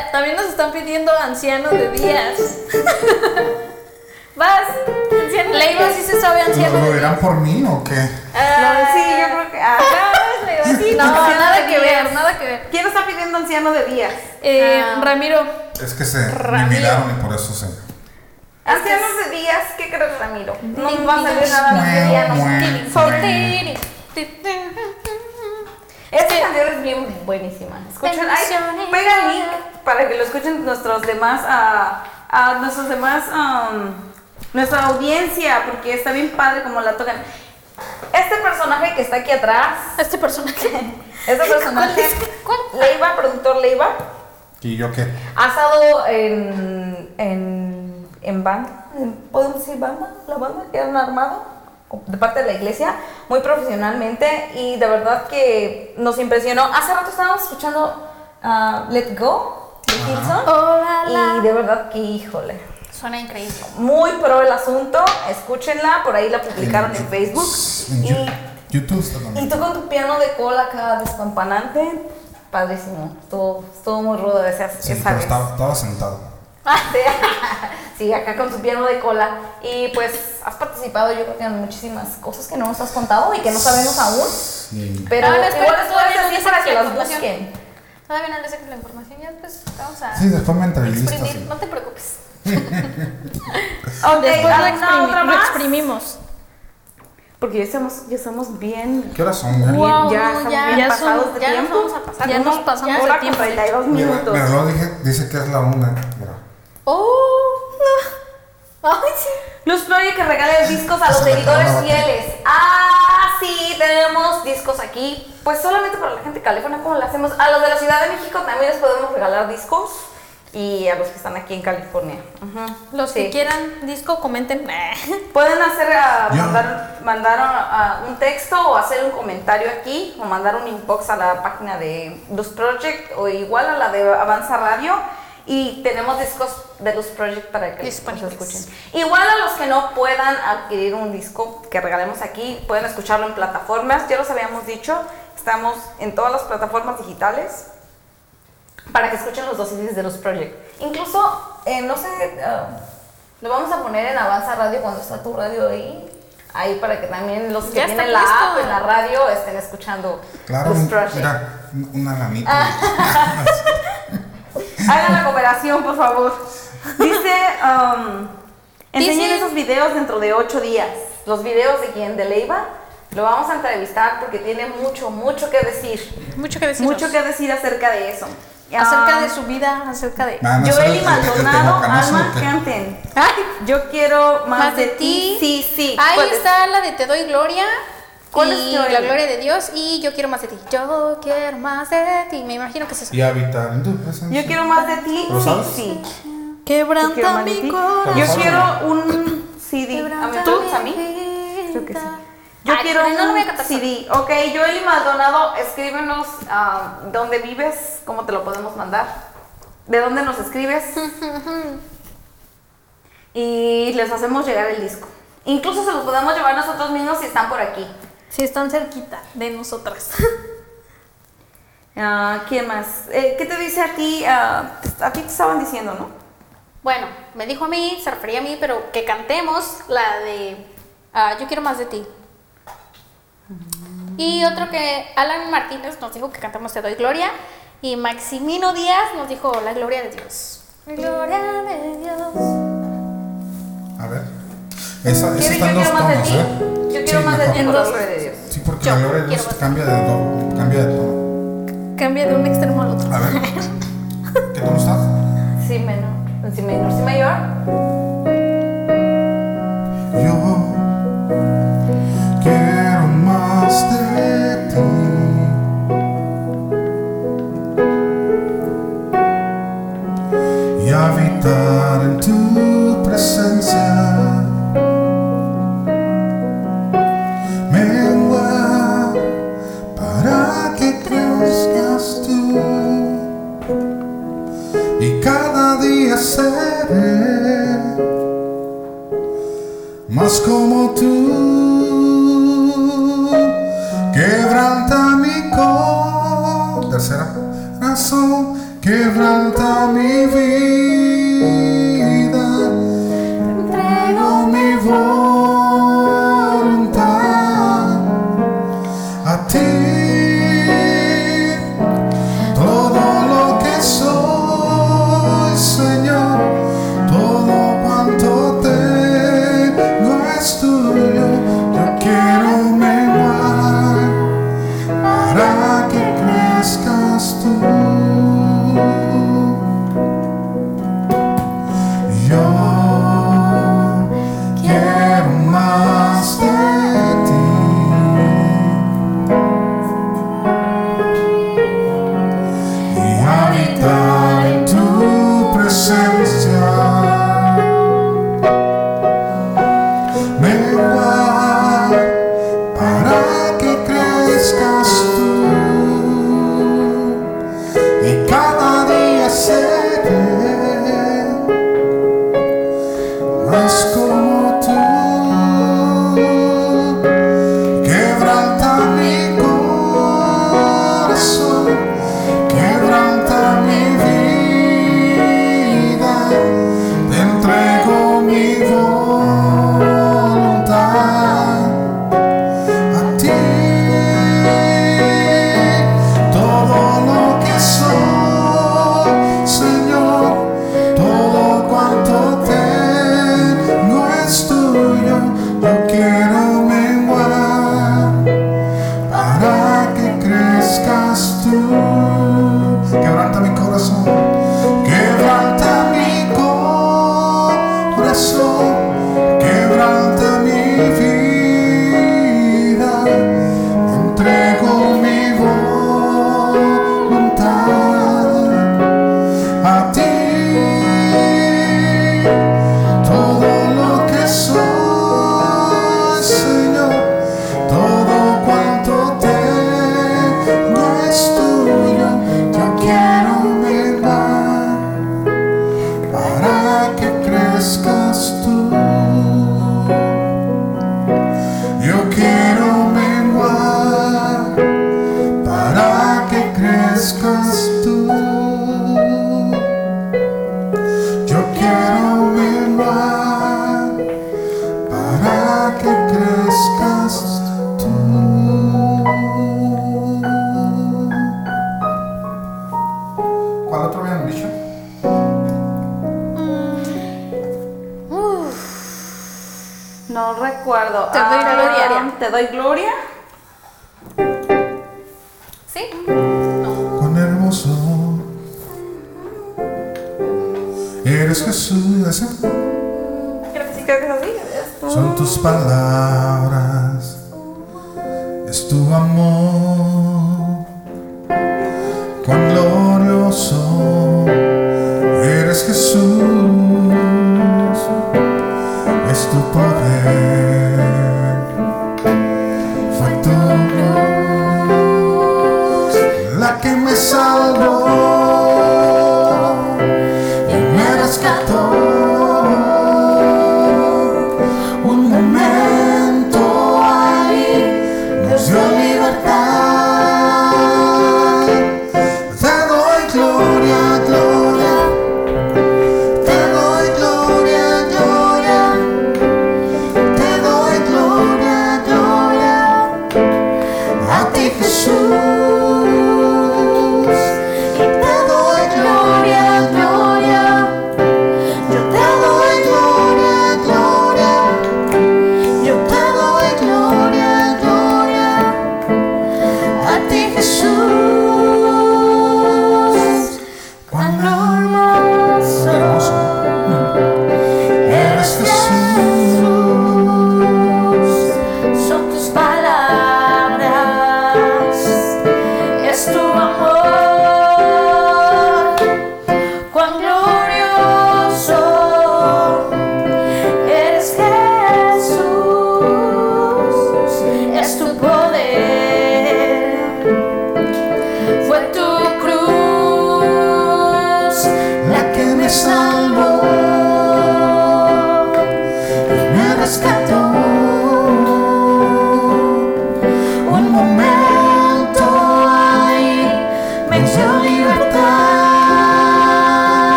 Mira, también nos están pidiendo anciano de días. Vas, anciano. Leiva sí se sabe anciano ¿Lo, de lo dirán por mí o qué? No, sí, yo creo que. Ah, Sí, no, Anciano nada que ver, días. nada que ver. ¿Quién está pidiendo anciano de días? Eh, Ah. Ramiro, Es que se me miraron y por eso se. Ancianos de días, ¿qué crees, Ramiro? No va a salir nada de día, Esta canción es bien buenísima. Escuchen, ay, pega el link para que lo escuchen nuestros demás, ah, ah, nuestros demás, um, nuestra audiencia, porque está bien padre como la tocan. Este personaje que está aquí atrás, este personaje. este personaje, ¿Cuál? Leiva, productor Leiva, ¿Y yo qué? ha estado en, en, en banda, ¿podemos decir banda? La banda que han armado de parte de la iglesia, muy profesionalmente y de verdad que nos impresionó. Hace rato estábamos escuchando ah, Let Go de Hilson Oh, y de verdad que híjole. Suena increíble. Muy pro el asunto, escúchenla, por ahí la publicaron en Facebook. En Y, YouTube está y tú con tu piano de cola acá despampanante, padrísimo. Estuvo, estuvo muy rudo esa, Sí, esa pero vez. estaba, estaba sentado. Sí, sí, acá con su piano de cola. Y pues has participado yo creo que en muchísimas cosas que no nos has contado y que no sabemos aún. Sí. Pero No, no, igual les todavía puedes no dicen para que la las información. busquen. Todavía no les saco la información, ya pues vamos a Sí, después me entrevistas. sí. No te preocupes. Ok, Después lo, ¿alguna exprimi- otra lo más? exprimimos. Porque ya estamos, ya estamos bien. ¿Qué horas son? ya? Wow, ya no, estamos ya- bien ya pasados son- de ya nos tiempo. vamos a pasar. Ya nos pasamos de tiempo. 32 Mi, minutos. dije- dice que es la una. Mira. Oh, no. Ay, sí. Luz Project que regala discos a los seguidores fieles. Ah, sí, tenemos discos aquí. Pues solamente para la gente de California, como lo hacemos. A los de la Ciudad de México también les podemos regalar discos. Y a los que están aquí en California. Los Sí. que quieran disco, comenten. Pueden hacer, ah, mandar, mandar un texto o hacer un comentario aquí o mandar un inbox a la página de Luz Project o igual a la de Avanza Radio y tenemos discos de Luz Project para que los escuchen. Igual a los que no puedan adquirir un disco que regalemos aquí, pueden escucharlo en plataformas, ya los habíamos dicho, estamos en todas las plataformas digitales para que escuchen los dos CDs de los Project. Incluso, eh, no sé, ah, lo vamos a poner en Avanza Radio cuando está tu radio ahí. Ahí para que también los que Ya tienen la puesto. app en la radio estén escuchando Claro, los un- Project. mira, una lanita. Ah. Hagan la cooperación, por favor. Dice, um, enseñen esos videos dentro de ocho días. Los videos de quien, de Leiva. Lo vamos a entrevistar porque tiene mucho, mucho que decir. Mucho que decir. Mucho que decir acerca de eso. Acerca Um, de su vida, acerca de. Ah, no, ese Joel y era el- el- el Maldonado, Alma, canten. Ay, Yo quiero más, Más de, de ti. Sí, sí. Ahí ¿Cuál es? está la de Te doy gloria. ¿Cuál y es Joel? la gloria de Dios y yo quiero más de ti. Yo quiero más de ti. Me imagino que es eso. Y habitar en tu presencia. Yo quiero más de ti. ¿Lo sabes? Sí. Quiero quebranta mi corazón. Yo ¿Lo quiero un CD. ¿A mí tú? ¿A mí? Creo que sí. Yo Ay, quiero no un voy a cantar CD. Ok, Joel y Maldonado, escríbenos ah, dónde vives, cómo te lo podemos mandar, de dónde nos escribes. y les hacemos llegar el disco. Incluso se los podemos llevar nosotros mismos si están por aquí. Si están cerquita de nosotras. Ah, ¿Quién más? Eh, ¿Qué te dice a ti? Ah, a ti te estaban diciendo, ¿no? Bueno, me dijo a mí, se refería a mí, pero que cantemos la de ah, Yo quiero más de ti. Y otro que Alan Martínez nos dijo que cantemos Te doy gloria. Y Maximino Díaz nos dijo La gloria de Dios. La gloria de Dios. A ver. Esa, esa ¿Quieres está en yo dos quiero más de tonos, ti? ¿eh? Yo quiero Sí, más de ti la gloria de Dios. Sí, porque Yo la gloria de Dios cambia de, do- cambia de tono. Cambia de un extremo al otro. A ver. ¿Qué tono estás? Sí, menor. Si menor, si mayor. Yo quiero más de ti y habitar en tu presencia. podría ser eh, más como tú. Quebranta mi corazón, tercera razón, quebranta mi vida. Entrego mi voz. gloria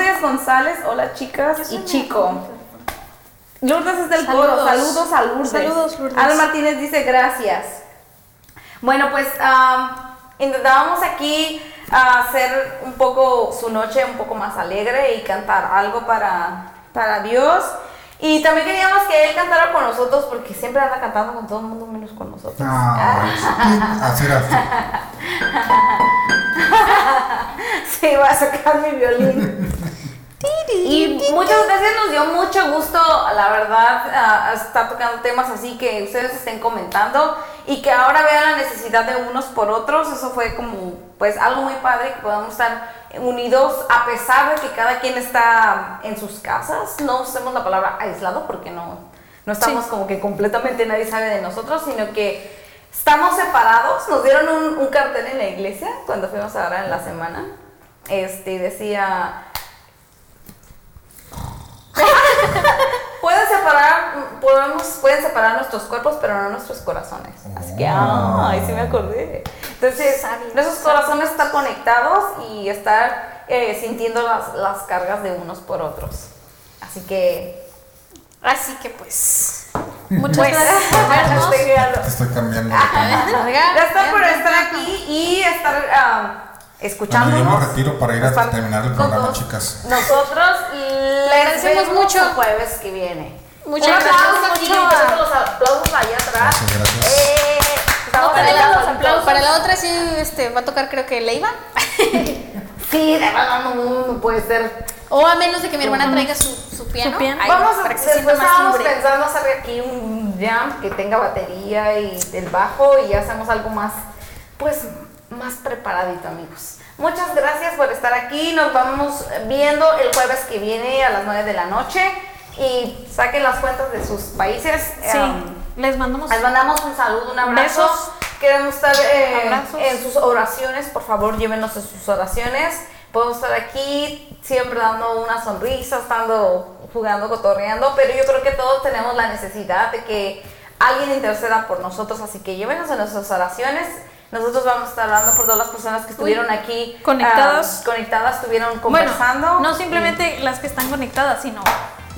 Lourdes González, hola chicas y chico. Lourdes es del coro, Saludos. a Lourdes. Saludos, Lourdes. Ana Martínez dice gracias. Bueno, pues am, intentábamos aquí ah, hacer un poco su noche un poco más alegre y cantar algo para, para Dios. Y también queríamos que él cantara con nosotros porque siempre anda cantando con todo el mundo menos con nosotros. Ah, así era. Sí, voy a sacar mi violín. Y muchas veces nos dio mucho gusto, la verdad, a- a estar tocando temas así que ustedes estén comentando y que ahora vean la necesidad de unos por otros. Eso fue como, pues, algo muy padre que podamos estar unidos a pesar de que cada quien está en sus casas. No usemos la palabra aislado porque no, no estamos como que completamente nadie sabe de nosotros, sino que estamos separados. Nos dieron un, un cartel en la iglesia cuando fuimos ahora en la semana. Este decía Pueden separar, podemos, pueden separar nuestros cuerpos, pero no nuestros corazones. Así que, ay, sí me acordé. Entonces, nuestros corazones están conectados y estar eh, sintiendo las, las cargas de unos por otros. Así que, Así que pues. Muchas pues, gracias estoy quedando. Te estoy cambiando. Gracias por estar aquí y estar ah, Bueno, yo me retiro para ir a Estar terminar el programa, todos chicas. Nosotros les agradecemos vemos mucho. el jueves que viene. Muchas Un gracias, aplauso aquí, mucho. gracias los aplausos allá atrás. Gracias, gracias. Eh, estamos Para celebrando los la, aplausos. para la otra sí este, va a tocar creo que Leiva. Sí, de verdad no, no puede ser. O a menos de que mi hermana traiga su, su piano. piano. Ahí, Vamos a, para después más estábamos pensando hacer aquí un jam que tenga batería y el bajo y hacemos algo más, pues, más preparadito, amigos. Muchas gracias por estar aquí. Nos vamos viendo el jueves que viene a las 9 de la noche y saquen las cuentas de sus países. Sí, Um, les mandamos. les mandamos un saludo, un abrazo. Besos. Queremos estar eh, en sus oraciones, por favor, llévenos en sus oraciones. Podemos estar aquí siempre dando una sonrisa, estando jugando, cotorreando, pero yo creo que todos tenemos la necesidad de que alguien interceda por nosotros, así que llévenos en nuestras oraciones. Nosotros vamos a estar hablando por todas las personas que estuvieron aquí Conectadas. ah, conectadas, estuvieron Bueno, conversando. no simplemente las que están conectadas, sino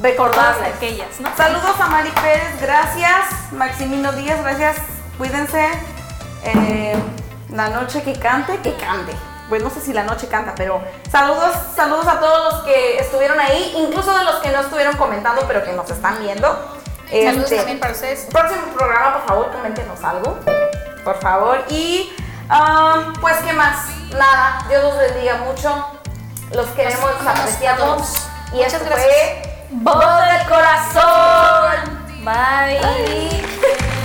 recordarles aquellas, ¿no? Saludos a Mari Pérez, gracias. Maximino Díaz, gracias. Cuídense. Eh, la noche que cante, que cante. Pues no sé si la noche canta, pero saludos, saludos a todos los que estuvieron ahí, incluso de los que no estuvieron comentando, pero que nos están viendo. Saludos Este, también para ustedes. Próximo programa, por favor, coméntenos algo. Por favor. Y, ah, pues, ¿qué más? Nada, Dios los bendiga mucho. Los queremos, los apreciamos. Y esto Muchas fue Voz del Corazón. Bye. Bye.